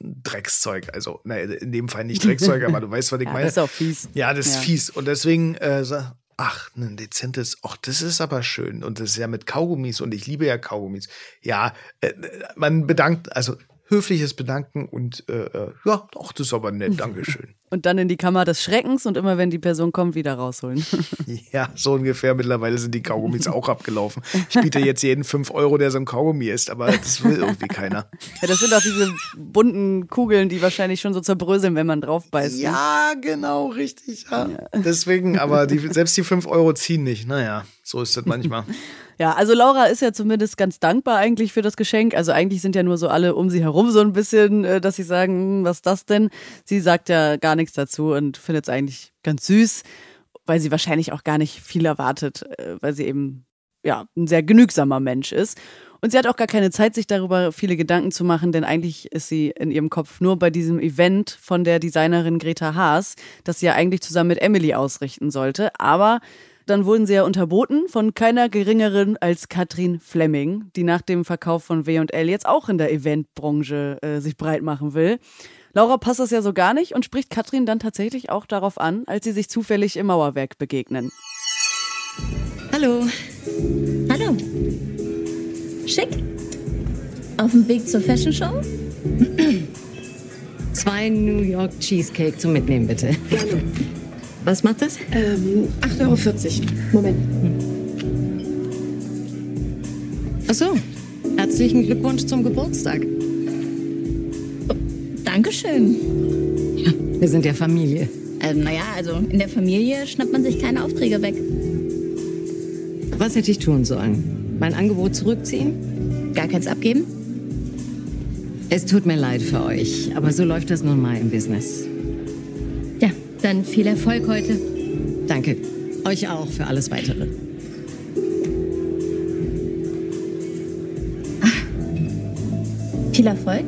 Dreckszeug. Also, naja, in dem Fall nicht Dreckszeug, aber du weißt, was ich Ja, meine. das ist auch fies. Ja, das ist Ja. fies. Und deswegen, äh, ach, ein dezentes, ach, das ist aber schön. Und das ist ja mit Kaugummis und ich liebe ja Kaugummis. Ja, äh, man bedankt, also höfliches Bedanken und äh, äh, ja, doch, das ist aber nett, Dankeschön. Und dann in die Kammer des Schreckens und immer, wenn die Person kommt, wieder rausholen. ja, so ungefähr. Mittlerweile sind die Kaugummis auch abgelaufen. Ich biete jetzt jeden 5 Euro, der so ein Kaugummi ist, aber das will irgendwie keiner. ja, das sind auch diese bunten Kugeln, die wahrscheinlich schon so zerbröseln, wenn man drauf beißt. ne? Ja, genau, richtig. Ja. Deswegen, aber die, selbst die 5 Euro ziehen nicht. Naja, so ist das manchmal. Ja, also Laura ist ja zumindest ganz dankbar eigentlich für das Geschenk. Also eigentlich sind ja nur so alle um sie herum so ein bisschen, äh, dass sie sagen, hm, was ist das denn? Sie sagt ja gar nichts dazu und findet es eigentlich ganz süß, weil sie wahrscheinlich auch gar nicht viel erwartet, äh, weil sie eben ja ein sehr genügsamer Mensch ist. Und sie hat auch gar keine Zeit, sich darüber viele Gedanken zu machen, denn eigentlich ist sie in ihrem Kopf nur bei diesem Event von der Designerin Greta Haas, das sie ja eigentlich zusammen mit Emily ausrichten sollte. Aber dann wurden sie ja unterboten von keiner geringeren als Katrin Fleming, die nach dem Verkauf von W&L jetzt auch in der Eventbranche äh, sich breit machen will. Laura passt das ja so gar nicht und spricht Katrin dann tatsächlich auch darauf an, als sie sich zufällig im Mauerwerk begegnen. Hallo. Hallo. Schick. Auf dem Weg zur Fashion Show? Zwei New York Cheesecake zum Mitnehmen, bitte. Was macht das? Ähm, 8,40 Euro. Moment. Ach so. Herzlichen Glückwunsch zum Geburtstag. Dankeschön. Wir sind ja Familie. Ähm, naja, also in der Familie schnappt man sich keine Aufträge weg. Was hätte ich tun sollen? Mein Angebot zurückziehen? Gar keins abgeben? Es tut mir leid für euch, aber so läuft das nun mal im Business. Dann viel Erfolg heute. Danke. Euch auch für alles Weitere. Viel Erfolg?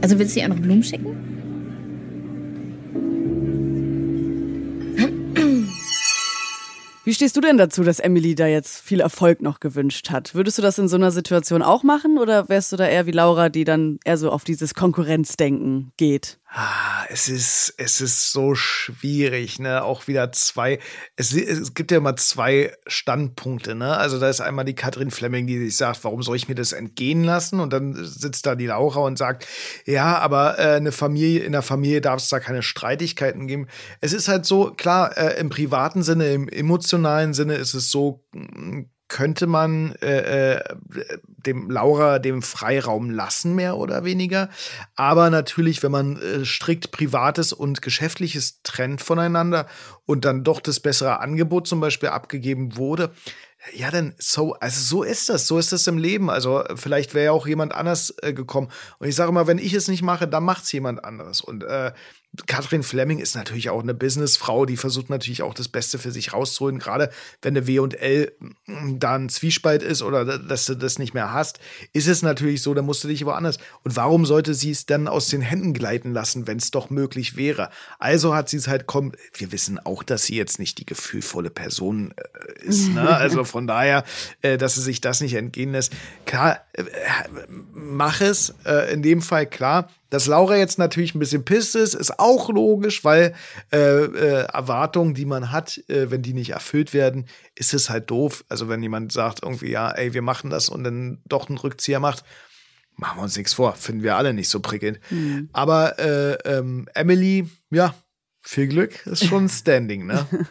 Also willst du ihr auch noch Blumen schicken? Wie stehst du denn dazu, dass Emily da jetzt viel Erfolg noch gewünscht hat? Würdest du das in so einer Situation auch machen oder wärst du da eher wie Laura, die dann eher so auf dieses Konkurrenzdenken geht? Ah, es ist, es ist so schwierig, ne? Auch wieder zwei. Es, es gibt ja immer zwei Standpunkte, ne? Also da ist einmal die Katrin Fleming, die sich sagt, warum soll ich mir das entgehen lassen? Und dann sitzt da die Laura und sagt, ja, aber äh, eine Familie, in der Familie darf es da keine Streitigkeiten geben. Es ist halt so, klar, äh, im privaten Sinne, im emotionalen Sinne ist es so, mh, könnte man äh, äh, dem Laura dem Freiraum lassen, mehr oder weniger. Aber natürlich, wenn man äh, strikt Privates und Geschäftliches trennt voneinander und dann doch das bessere Angebot zum Beispiel abgegeben wurde, ja, dann so, also so ist das, so ist das im Leben. Also vielleicht wäre ja auch jemand anders äh, gekommen. Und ich sage immer, wenn ich es nicht mache, dann macht es jemand anderes. Und äh, Katrin Fleming ist natürlich auch eine Businessfrau, die versucht natürlich auch das Beste für sich rauszuholen, gerade wenn der W&L mm, da ein Zwiespalt ist oder dass du das nicht mehr hast, ist es natürlich so, da musst du dich woanders. Und warum sollte sie es dann aus den Händen gleiten lassen, wenn es doch möglich wäre? Also hat sie es halt, komm, wir wissen auch, dass sie jetzt nicht die gefühlvolle Person äh, ist, ne? Also von daher, äh, dass sie sich das nicht entgehen lässt. Klar, äh, mach es, in dem Fall klar, dass Laura jetzt natürlich ein bisschen pisst ist, ist auch logisch, weil äh, äh, Erwartungen, die man hat, äh, wenn die nicht erfüllt werden, ist es halt doof. Also wenn jemand sagt irgendwie, ja, ey, wir machen das und dann doch einen Rückzieher macht, machen wir uns nichts vor, finden wir alle nicht so prickelnd. Mhm. Aber äh, ähm, Emily, ja, viel Glück, ist schon Standing, ne?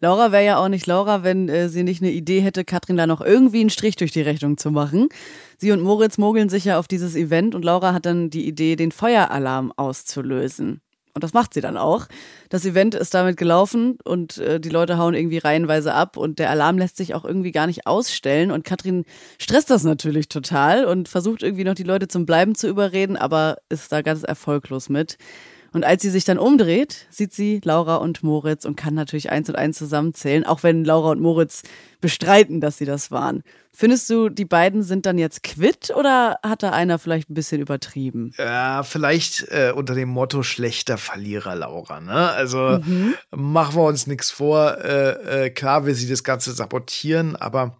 Laura wäre ja auch nicht Laura, wenn äh, sie nicht eine Idee hätte, Katrin da noch irgendwie einen Strich durch die Rechnung zu machen. Sie und Moritz mogeln sich ja auf dieses Event und Laura hat dann die Idee, den Feueralarm auszulösen. Und das macht sie dann auch. Das Event ist damit gelaufen und äh, die Leute hauen irgendwie reihenweise ab und der Alarm lässt sich auch irgendwie gar nicht ausstellen. Und Katrin stresst das natürlich total und versucht irgendwie noch die Leute zum Bleiben zu überreden, aber ist da ganz erfolglos mit. Und als sie sich dann umdreht, sieht sie Laura und Moritz und kann natürlich eins und eins zusammenzählen, auch wenn Laura und Moritz bestreiten, dass sie das waren. Findest du, die beiden sind dann jetzt quitt oder hat da einer vielleicht ein bisschen übertrieben? Ja, vielleicht äh, unter dem Motto schlechter Verlierer, Laura. Ne? Also mhm. machen wir uns nichts vor. Äh, äh, klar will sie das Ganze sabotieren, aber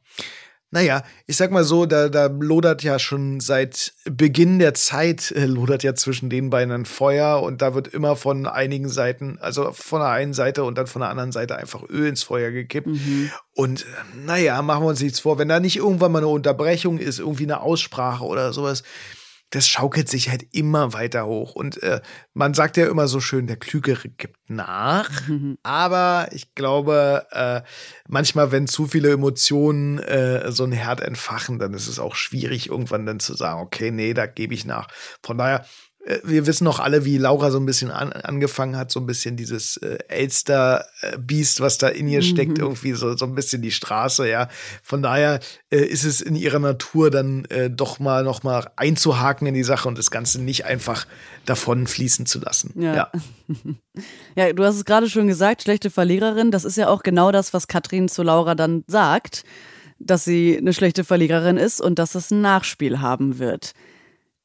naja, ich sag mal so, da, da lodert ja schon seit Beginn der Zeit, äh, lodert ja zwischen den beiden ein Feuer und da wird immer von einigen Seiten, also von der einen Seite und dann von der anderen Seite einfach Öl ins Feuer gekippt. Mhm. Und äh, naja, machen wir uns nichts vor, wenn da nicht irgendwann mal eine Unterbrechung ist, irgendwie eine Aussprache oder sowas, das schaukelt sich halt immer weiter hoch. Und äh, man sagt ja immer so schön, der Klügere gibt nach. Aber ich glaube, äh, manchmal, wenn zu viele Emotionen äh, so ein Herd entfachen, dann ist es auch schwierig, irgendwann dann zu sagen, okay, nee, da gebe ich nach. Von daher wir wissen noch alle, wie Laura so ein bisschen an, angefangen hat, so ein bisschen dieses äh, Elster-Biest, was da in ihr mhm. steckt, irgendwie so, so ein bisschen die Straße, ja. Von daher äh, ist es in ihrer Natur dann äh, doch mal noch mal einzuhaken in die Sache und das Ganze nicht einfach davon fließen zu lassen. Ja. Ja, ja du hast es gerade schon gesagt, schlechte Verliererin, das ist ja auch genau das, was Katrin zu Laura dann sagt, dass sie eine schlechte Verliererin ist und dass es ein Nachspiel haben wird.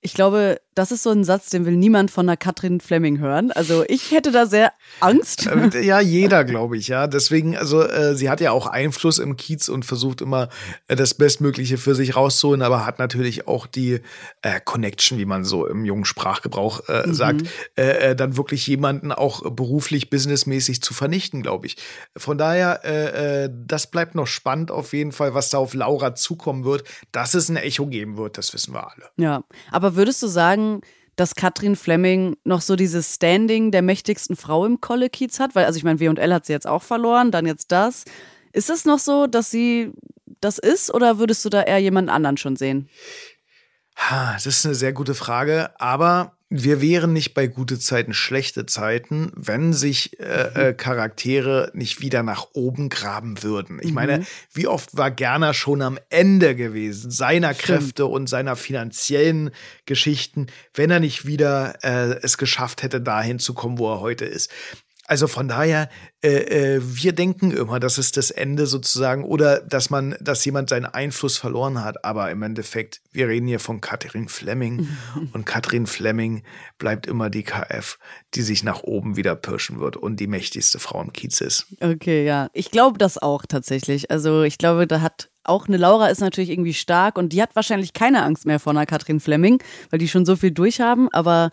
Ich glaube, das ist so ein Satz, den will niemand von der Katrin Fleming hören. Also ich hätte da sehr Angst. Äh, ja, jeder, glaube ich, ja. Deswegen, also äh, sie hat ja auch Einfluss im Kiez und versucht immer äh, das Bestmögliche für sich rauszuholen, aber hat natürlich auch die äh, Connection, wie man so im jungen Sprachgebrauch äh, mhm. sagt, dann wirklich jemanden auch beruflich, businessmäßig zu vernichten, glaube ich. Von daher, das bleibt noch spannend auf jeden Fall, was da auf Laura zukommen wird. Dass es ein Echo geben wird, das wissen wir alle. Ja, aber würdest du sagen, dass Katrin Fleming noch so dieses Standing der mächtigsten Frau im Kollekiez hat? Weil, also ich meine, W&L hat sie jetzt auch verloren, dann jetzt das. Ist es noch so, dass sie das ist oder würdest du da eher jemand anderen schon sehen? Das ist eine sehr gute Frage, aber wir wären nicht bei gute Zeiten, schlechte Zeiten, wenn sich äh, äh, Charaktere nicht wieder nach oben graben würden. Ich mhm. meine, wie oft war Gerner schon am Ende gewesen, seiner Stimmt. Kräfte und seiner finanziellen Geschichten, wenn er nicht wieder äh, es geschafft hätte, dahin zu kommen, wo er heute ist. Also von daher, äh, äh, wir denken immer, das ist das Ende sozusagen oder dass man, dass jemand seinen Einfluss verloren hat. Aber im Endeffekt, wir reden hier von Katrin Fleming und Katrin Fleming bleibt immer die KF, die sich nach oben wieder pirschen wird und die mächtigste Frau im Kiez ist. Okay, ja. Ich glaube das auch tatsächlich. Also ich glaube, da hat auch eine Laura ist natürlich irgendwie stark und die hat wahrscheinlich keine Angst mehr vor einer Katrin Fleming, weil die schon so viel durchhaben. Aber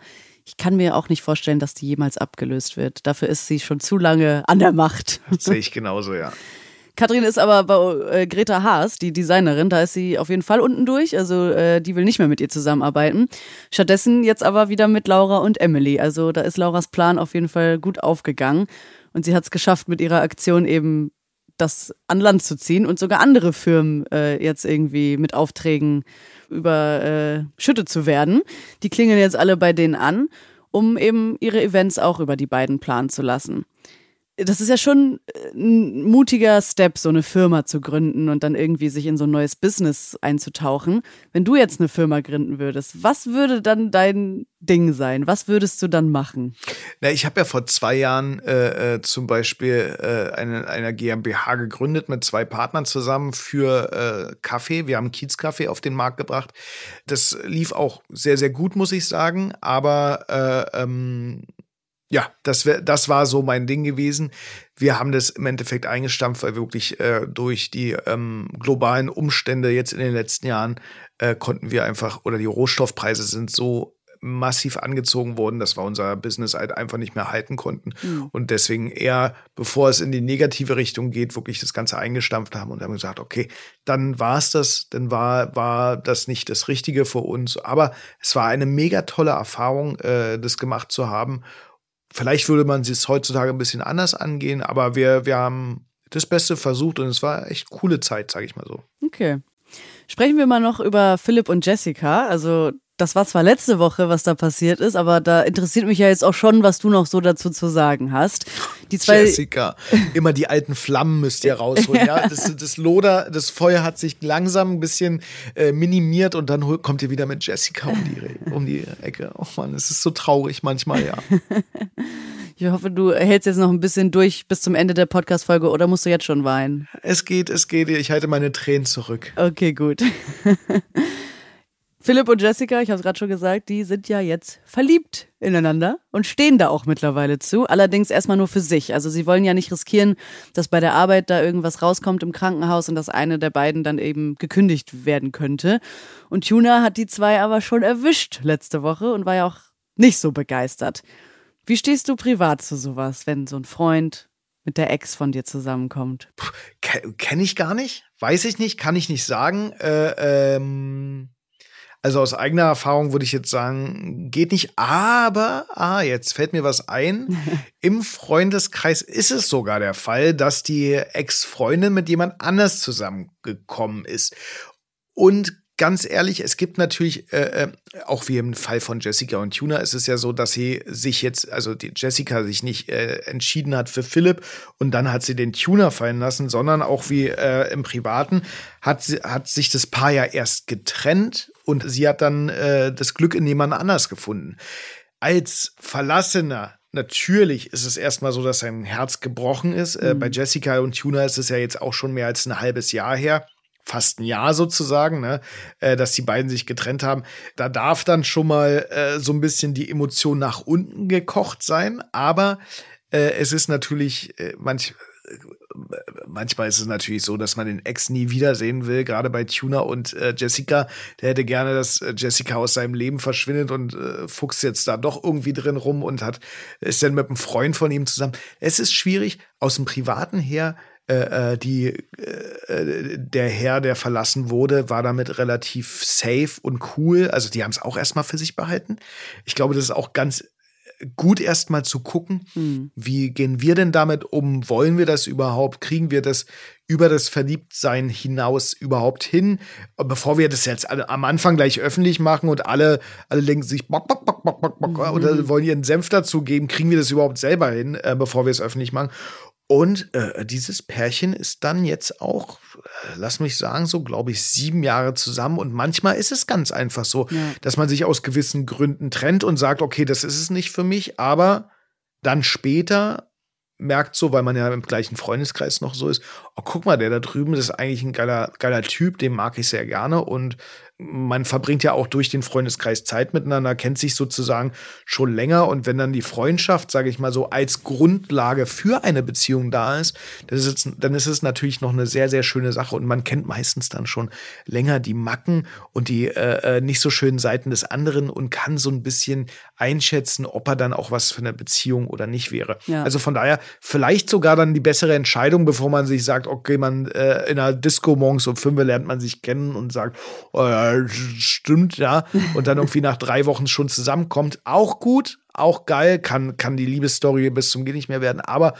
ich kann mir auch nicht vorstellen, dass die jemals abgelöst wird. Dafür ist sie schon zu lange an der Macht. Das sehe ich genauso, ja. Katrin ist aber bei äh, Greta Haas, die Designerin, da ist sie auf jeden Fall unten durch. Also äh, die will nicht mehr mit ihr zusammenarbeiten. Stattdessen jetzt aber wieder mit Laura und Emily. Also da ist Lauras Plan auf jeden Fall gut aufgegangen. Und sie hat es geschafft, mit ihrer Aktion eben das an Land zu ziehen und sogar andere Firmen äh, jetzt irgendwie mit Aufträgen überschüttet äh, zu werden. Die klingeln jetzt alle bei denen an, um eben ihre Events auch über die beiden planen zu lassen das ist ja schon äh, ein mutiger Step, so eine Firma zu gründen und dann irgendwie sich in so ein neues Business einzutauchen. Wenn du jetzt eine Firma gründen würdest, was würde dann dein Ding sein? Was würdest du dann machen? Na, ich habe ja vor zwei Jahren äh, äh, zum Beispiel äh, eine, eine GmbH gegründet mit zwei Partnern zusammen für äh, Kaffee. Wir haben Kiezkaffee auf den Markt gebracht. Das lief auch sehr, sehr gut, muss ich sagen. Aber äh, ähm, ja, das, wär, das war so mein Ding gewesen. Wir haben das im Endeffekt eingestampft, weil wir wirklich äh, durch die ähm, globalen Umstände jetzt in den letzten Jahren äh, konnten wir einfach, oder die Rohstoffpreise sind so massiv angezogen worden, dass wir unser Business halt einfach nicht mehr halten konnten. Mhm. Und deswegen eher, bevor es in die negative Richtung geht, wirklich das Ganze eingestampft haben und haben gesagt, okay, dann war es das, dann war, war das nicht das Richtige für uns. Aber es war eine mega tolle Erfahrung, äh, das gemacht zu haben. Vielleicht würde man es heutzutage ein bisschen anders angehen, aber wir, wir haben das Beste versucht und es war echt coole Zeit, sage ich mal so. Okay. Sprechen wir mal noch über Philipp und Jessica. Also das war zwar letzte Woche, was da passiert ist, aber da interessiert mich ja jetzt auch schon, was du noch so dazu zu sagen hast. Die zwei Jessica, immer die alten Flammen müsst ihr rausholen. ja, das, das Loder, das Feuer hat sich langsam ein bisschen äh, minimiert und dann kommt ihr wieder mit Jessica um die, um die Ecke. Oh Mann, es ist so traurig manchmal, ja. Ich hoffe, du hältst jetzt noch ein bisschen durch bis zum Ende der Podcast-Folge oder musst du jetzt schon weinen? Es geht, es geht. Ich halte meine Tränen zurück. Okay, gut. Philipp und Jessica, ich habe es gerade schon gesagt, die sind ja jetzt verliebt ineinander und stehen da auch mittlerweile zu. Allerdings erstmal nur für sich. Also sie wollen ja nicht riskieren, dass bei der Arbeit da irgendwas rauskommt im Krankenhaus und dass eine der beiden dann eben gekündigt werden könnte. Und Tuna hat die zwei aber schon erwischt letzte Woche und war ja auch nicht so begeistert. Wie stehst du privat zu sowas, wenn so ein Freund mit der Ex von dir zusammenkommt? Kenne ich gar nicht, weiß ich nicht, kann ich nicht sagen. Äh, ähm also aus eigener Erfahrung würde ich jetzt sagen, geht nicht. Aber, ah, jetzt fällt mir was ein. Im Freundeskreis ist es sogar der Fall, dass die Ex-Freundin mit jemand anders zusammengekommen ist. Und ganz ehrlich, es gibt natürlich, äh, äh, auch wie im Fall von Jessica und Tuna, ist es ja so, dass sie sich jetzt, also die Jessica sich nicht äh, entschieden hat für Philipp und dann hat sie den Tuner fallen lassen, sondern auch wie äh, im Privaten hat, hat sich das Paar ja erst getrennt und sie hat dann äh, das Glück in jemand anders gefunden. Als Verlassener Natürlich ist es erstmal so, dass sein Herz gebrochen ist. Äh, mhm. bei Jessica und Tuna ist es ja jetzt auch schon mehr als ein halbes Jahr her fast ein Jahr sozusagen, ne, äh, dass die beiden sich getrennt haben. Da darf dann schon mal äh, so ein bisschen die Emotion nach unten gekocht sein, aber äh, es ist natürlich äh, manch, äh, manchmal ist es natürlich so, dass man den Ex nie wiedersehen will, gerade bei Tuna und äh, Jessica. Der hätte gerne, dass äh, Jessica aus seinem Leben verschwindet und äh, fuchst jetzt da doch irgendwie drin rum und hat ist dann mit einem Freund von ihm zusammen. Es ist schwierig aus dem Privaten her äh, äh, die, äh, der Herr, der verlassen wurde, war damit relativ safe und cool. Also die haben es auch erstmal für sich behalten. Ich glaube, das ist auch ganz gut erstmal zu gucken, mhm. wie gehen wir denn damit um? Wollen wir das überhaupt? Kriegen wir das über das Verliebtsein hinaus überhaupt hin? Bevor wir das jetzt am Anfang gleich öffentlich machen und alle, alle denken sich bock, bock, bock, bock, bock, bock, mhm. oder wollen ihren Senf dazugeben, kriegen wir das überhaupt selber hin, äh, bevor wir es öffentlich machen? Und äh, dieses Pärchen ist dann jetzt auch, äh, lass mich sagen, so glaube ich, sieben Jahre zusammen. Und manchmal ist es ganz einfach so, ja. dass man sich aus gewissen Gründen trennt und sagt, okay, das ist es nicht für mich, aber dann später merkt so, weil man ja im gleichen Freundeskreis noch so ist, oh, guck mal, der da drüben, das ist eigentlich ein geiler, geiler Typ, den mag ich sehr gerne und man verbringt ja auch durch den Freundeskreis Zeit miteinander, kennt sich sozusagen schon länger und wenn dann die Freundschaft, sage ich mal so, als Grundlage für eine Beziehung da ist, ist dann ist es natürlich noch eine sehr, sehr schöne Sache und man kennt meistens dann schon länger die Macken und die äh, äh nicht so schönen Seiten des anderen und kann so ein bisschen einschätzen, ob er dann auch was für eine Beziehung oder nicht wäre. Ja. Also von daher vielleicht sogar dann die bessere Entscheidung, bevor man sich sagt, okay, man äh, in einer Disco morgens um fünf lernt man sich kennen und sagt, oh ja, äh, stimmt, ja. Und dann irgendwie nach drei Wochen schon zusammenkommt. Auch gut, auch geil, kann, kann die Liebesstory bis zum Geh nicht mehr werden. Aber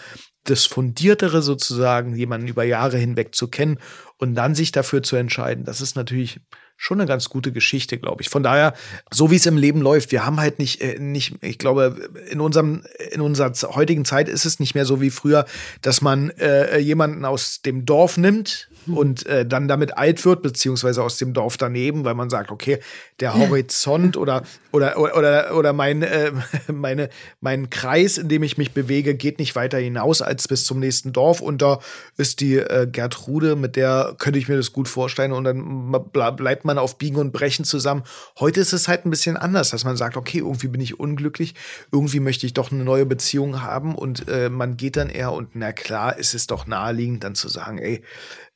das Fundiertere sozusagen, jemanden über Jahre hinweg zu kennen und dann sich dafür zu entscheiden, das ist natürlich schon eine ganz gute Geschichte, glaube ich. Von daher, so wie es im Leben läuft, wir haben halt nicht, äh, nicht, ich glaube, in unserem, in unserer heutigen Zeit ist es nicht mehr so wie früher, dass man äh, jemanden aus dem Dorf nimmt und äh, dann damit alt wird, beziehungsweise aus dem Dorf daneben, weil man sagt, okay, der Horizont oder, oder, oder, oder mein, äh, meine, mein Kreis, in dem ich mich bewege, geht nicht weiter hinaus als bis zum nächsten Dorf. Und da ist die äh, Gertrude, mit der könnte ich mir das gut vorstellen. Und dann bleibt man auf Biegen und Brechen zusammen. Heute ist es halt ein bisschen anders, dass man sagt, okay, irgendwie bin ich unglücklich, irgendwie möchte ich doch eine neue Beziehung haben und äh, man geht dann eher und na klar, ist es doch naheliegend, dann zu sagen, ey,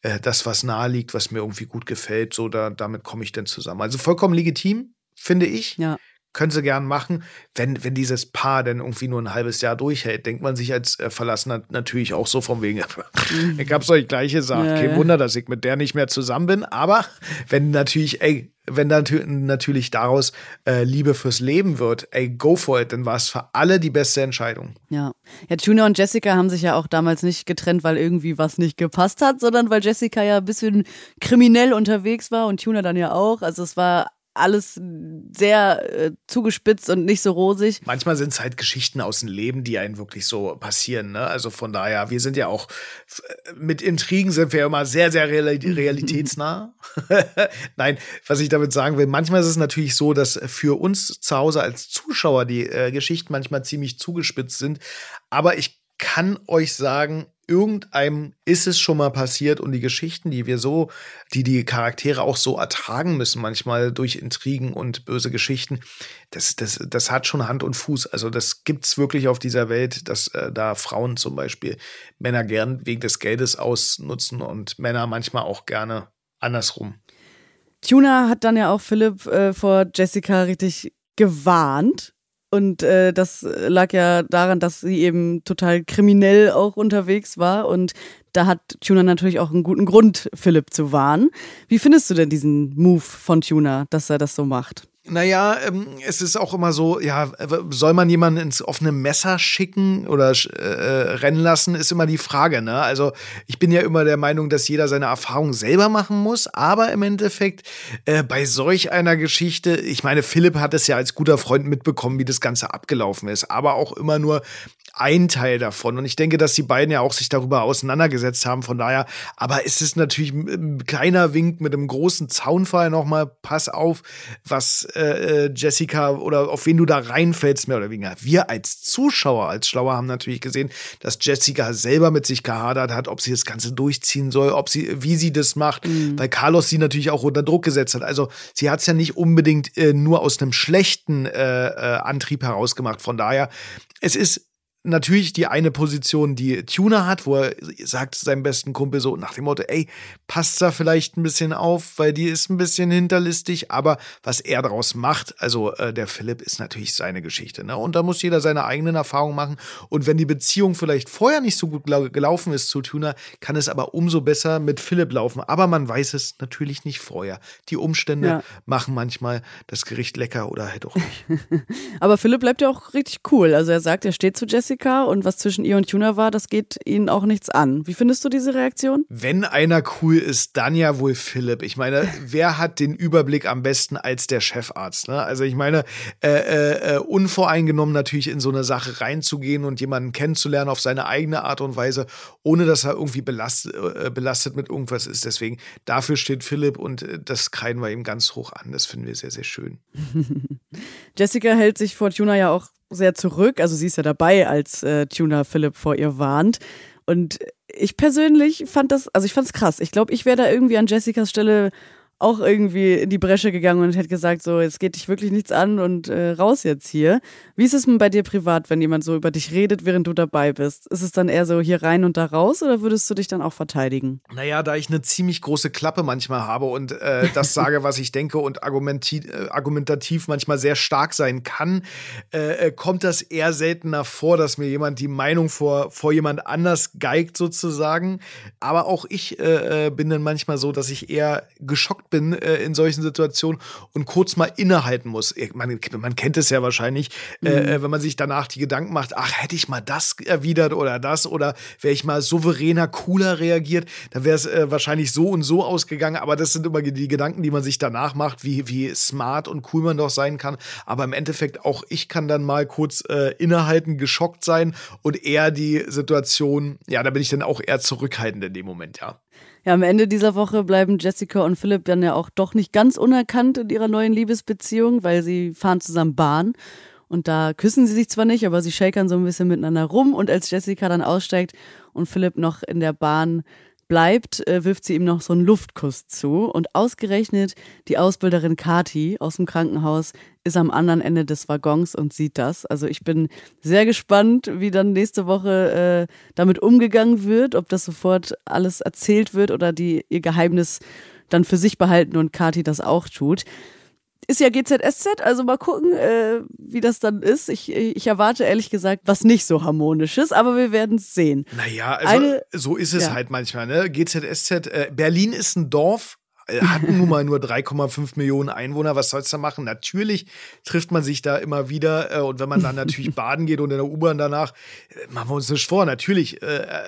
äh, das, was nahe liegt, was mir irgendwie gut gefällt, so da, damit komme ich dann zusammen. Also vollkommen legitim, finde ich. Ja. Können sie gern machen. Wenn, wenn dieses Paar dann irgendwie nur ein halbes Jahr durchhält, denkt man sich als äh, Verlassener natürlich auch so von wegen, ich hab's euch gleich gesagt, ja, kein ja. Wunder, dass ich mit der nicht mehr zusammen bin. Aber wenn natürlich, ey, wenn dann natürlich daraus äh, Liebe fürs Leben wird, ey, go for it, dann war es für alle die beste Entscheidung. Ja. Ja, Tuna und Jessica haben sich ja auch damals nicht getrennt, weil irgendwie was nicht gepasst hat, sondern weil Jessica ja ein bisschen kriminell unterwegs war und Tuna dann ja auch. Also es war alles sehr äh, zugespitzt und nicht so rosig. Manchmal sind es halt Geschichten aus dem Leben, die einen wirklich so passieren. Ne? Also von daher, wir sind ja auch mit Intrigen sind wir immer sehr, sehr realitätsnah. Nein, was ich damit sagen will, manchmal ist es natürlich so, dass für uns zu Hause als Zuschauer die äh, Geschichten manchmal ziemlich zugespitzt sind. Aber ich kann euch sagen, irgendeinem ist es schon mal passiert und die Geschichten, die wir so, die die Charaktere auch so ertragen müssen, manchmal durch Intrigen und böse Geschichten, das, das, das hat schon Hand und Fuß. Also das gibt es wirklich auf dieser Welt, dass äh, da Frauen zum Beispiel Männer gern wegen des Geldes ausnutzen und Männer manchmal auch gerne andersrum. Tuna hat dann ja auch Philipp äh, vor Jessica richtig gewarnt und äh, das lag ja daran, dass sie eben total kriminell auch unterwegs war. Und da hat Tuna natürlich auch einen guten Grund, Philipp zu warnen. Wie findest du denn diesen Move von Tuna, dass er das so macht? Naja, ähm, es ist auch immer so, ja, soll man jemanden ins offene Messer schicken oder äh, rennen lassen, ist immer die Frage, ne? Also ich bin ja immer der Meinung, dass jeder seine Erfahrung selber machen muss, aber im Endeffekt äh, bei solch einer Geschichte, ich meine, Philipp hat es ja als guter Freund mitbekommen, wie das Ganze abgelaufen ist, aber auch immer nur ein Teil davon. Und ich denke, dass die beiden ja auch sich darüber auseinandergesetzt haben. Von daher, aber es ist natürlich ein kleiner Wink mit einem großen Zaunfall nochmal. Pass auf, was äh, äh, Jessica oder auf wen du da reinfällst, mehr oder weniger. Wir als Zuschauer, als Schlauer haben natürlich gesehen, dass Jessica selber mit sich gehadert hat, ob sie das Ganze durchziehen soll, ob sie, wie sie das macht, mhm. weil Carlos sie natürlich auch unter Druck gesetzt hat. Also sie hat es ja nicht unbedingt äh, nur aus einem schlechten äh, äh, Antrieb herausgemacht. Von daher, es ist natürlich die eine Position, die Tuner hat, wo er sagt seinem besten Kumpel so nach dem Motto, ey, passt da vielleicht ein bisschen auf, weil die ist ein bisschen hinterlistig, aber was er daraus macht, also äh, der Philipp ist natürlich seine Geschichte, ne? Und da muss jeder seine eigenen Erfahrungen machen und wenn die Beziehung vielleicht vorher nicht so gut gelaufen ist zu Tuner, kann es aber umso besser mit Philipp laufen, aber man weiß es natürlich nicht vorher. Die Umstände ja. machen manchmal das Gericht lecker oder halt auch nicht. aber Philipp bleibt ja auch richtig cool, also er sagt, er steht zu Jesse Jessica und was zwischen ihr und Tuna war, das geht ihnen auch nichts an. Wie findest du diese Reaktion? Wenn einer cool ist, dann ja wohl Philipp. Ich meine, wer hat den Überblick am besten als der Chefarzt? Ne? Also ich meine, äh, äh, äh, unvoreingenommen natürlich in so eine Sache reinzugehen und jemanden kennenzulernen auf seine eigene Art und Weise, ohne dass er irgendwie belastet, äh, belastet mit irgendwas ist. Deswegen, dafür steht Philipp und äh, das kreiden wir ihm ganz hoch an. Das finden wir sehr, sehr schön. Jessica hält sich vor Tuna ja auch sehr zurück. Also sie ist ja dabei, als äh, Tuna Philipp vor ihr warnt. Und ich persönlich fand das, also ich fand es krass. Ich glaube, ich wäre da irgendwie an Jessicas Stelle auch irgendwie in die Bresche gegangen und hätte gesagt, so, jetzt geht dich wirklich nichts an und äh, raus jetzt hier. Wie ist es denn bei dir privat, wenn jemand so über dich redet, während du dabei bist? Ist es dann eher so hier rein und da raus oder würdest du dich dann auch verteidigen? Naja, da ich eine ziemlich große Klappe manchmal habe und äh, das sage, was ich denke und argumentativ, äh, argumentativ manchmal sehr stark sein kann, äh, äh, kommt das eher seltener vor, dass mir jemand die Meinung vor, vor jemand anders geigt sozusagen. Aber auch ich äh, bin dann manchmal so, dass ich eher geschockt bin äh, in solchen Situationen und kurz mal innehalten muss. Man, man kennt es ja wahrscheinlich, äh, mhm. äh, wenn man sich danach die Gedanken macht, ach, hätte ich mal das erwidert oder das oder wäre ich mal souveräner, cooler reagiert, dann wäre es äh, wahrscheinlich so und so ausgegangen. Aber das sind immer die Gedanken, die man sich danach macht, wie, wie smart und cool man doch sein kann. Aber im Endeffekt auch ich kann dann mal kurz äh, innehalten, geschockt sein und eher die Situation, ja, da bin ich dann auch eher zurückhaltend in dem Moment, ja. Ja, am Ende dieser Woche bleiben Jessica und Philipp dann ja auch doch nicht ganz unerkannt in ihrer neuen Liebesbeziehung, weil sie fahren zusammen Bahn. Und da küssen sie sich zwar nicht, aber sie shakern so ein bisschen miteinander rum. Und als Jessica dann aussteigt und Philipp noch in der Bahn bleibt, äh, wirft sie ihm noch so einen Luftkuss zu. Und ausgerechnet die Ausbilderin Kati aus dem Krankenhaus ist am anderen Ende des Waggons und sieht das. Also ich bin sehr gespannt, wie dann nächste Woche äh, damit umgegangen wird, ob das sofort alles erzählt wird oder die ihr Geheimnis dann für sich behalten und Kati das auch tut ist ja GZSZ, also mal gucken, äh, wie das dann ist. Ich, ich erwarte ehrlich gesagt was nicht so harmonisches, aber wir werden es sehen. Naja, also Eine, so ist es ja. halt manchmal. Ne? GZSZ, äh, Berlin ist ein Dorf, äh, hat nun mal nur 3,5 Millionen Einwohner, was soll's da machen? Natürlich trifft man sich da immer wieder äh, und wenn man dann natürlich baden geht und in der U-Bahn danach, äh, machen wir uns nicht vor, natürlich äh,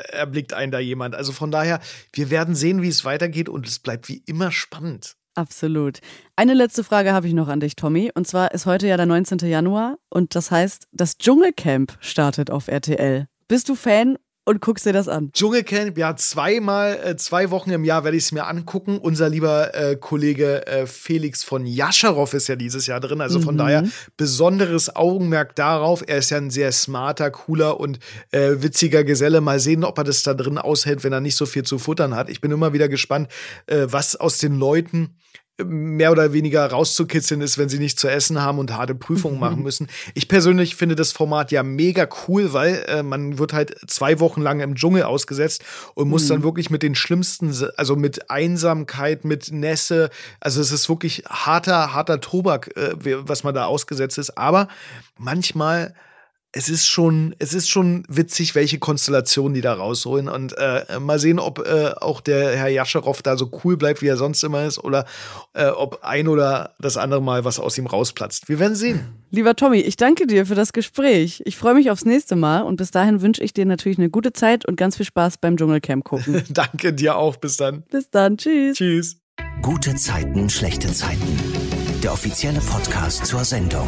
erblickt einen da jemand. Also von daher, wir werden sehen, wie es weitergeht und es bleibt wie immer spannend. Absolut. Eine letzte Frage habe ich noch an dich, Tommy. Und zwar ist heute ja der 19. Januar und das heißt, das Dschungelcamp startet auf RTL. Bist du Fan und guckst dir das an. Dschungelcamp, ja, zweimal, äh, zwei Wochen im Jahr werde ich es mir angucken. Unser lieber äh, Kollege äh, Felix von Jascherow ist ja dieses Jahr drin. Also von mhm. daher besonderes Augenmerk darauf. Er ist ja ein sehr smarter, cooler und äh, witziger Geselle. Mal sehen, ob er das da drin aushält, wenn er nicht so viel zu futtern hat. Ich bin immer wieder gespannt, äh, was aus den Leuten mehr oder weniger rauszukitzeln ist, wenn sie nicht zu essen haben und harte Prüfungen machen mhm. müssen. Ich persönlich finde das Format ja mega cool, weil äh, man wird halt zwei Wochen lang im Dschungel ausgesetzt und muss mhm. dann wirklich mit den schlimmsten, also mit Einsamkeit, mit Nässe, also es ist wirklich harter, harter Tobak, äh, was man da ausgesetzt ist. Aber manchmal es ist schon, es ist schon witzig, welche Konstellationen die da rausholen. Und äh, mal sehen, ob äh, auch der Herr Jascherow da so cool bleibt, wie er sonst immer ist, oder äh, ob ein oder das andere Mal was aus ihm rausplatzt. Wir werden sehen. Lieber Tommy, ich danke dir für das Gespräch. Ich freue mich aufs nächste Mal und bis dahin wünsche ich dir natürlich eine gute Zeit und ganz viel Spaß beim Dschungelcamp gucken. danke dir auch. Bis dann. Bis dann. Tschüss. Tschüss. Gute Zeiten, schlechte Zeiten. Der offizielle Podcast zur Sendung.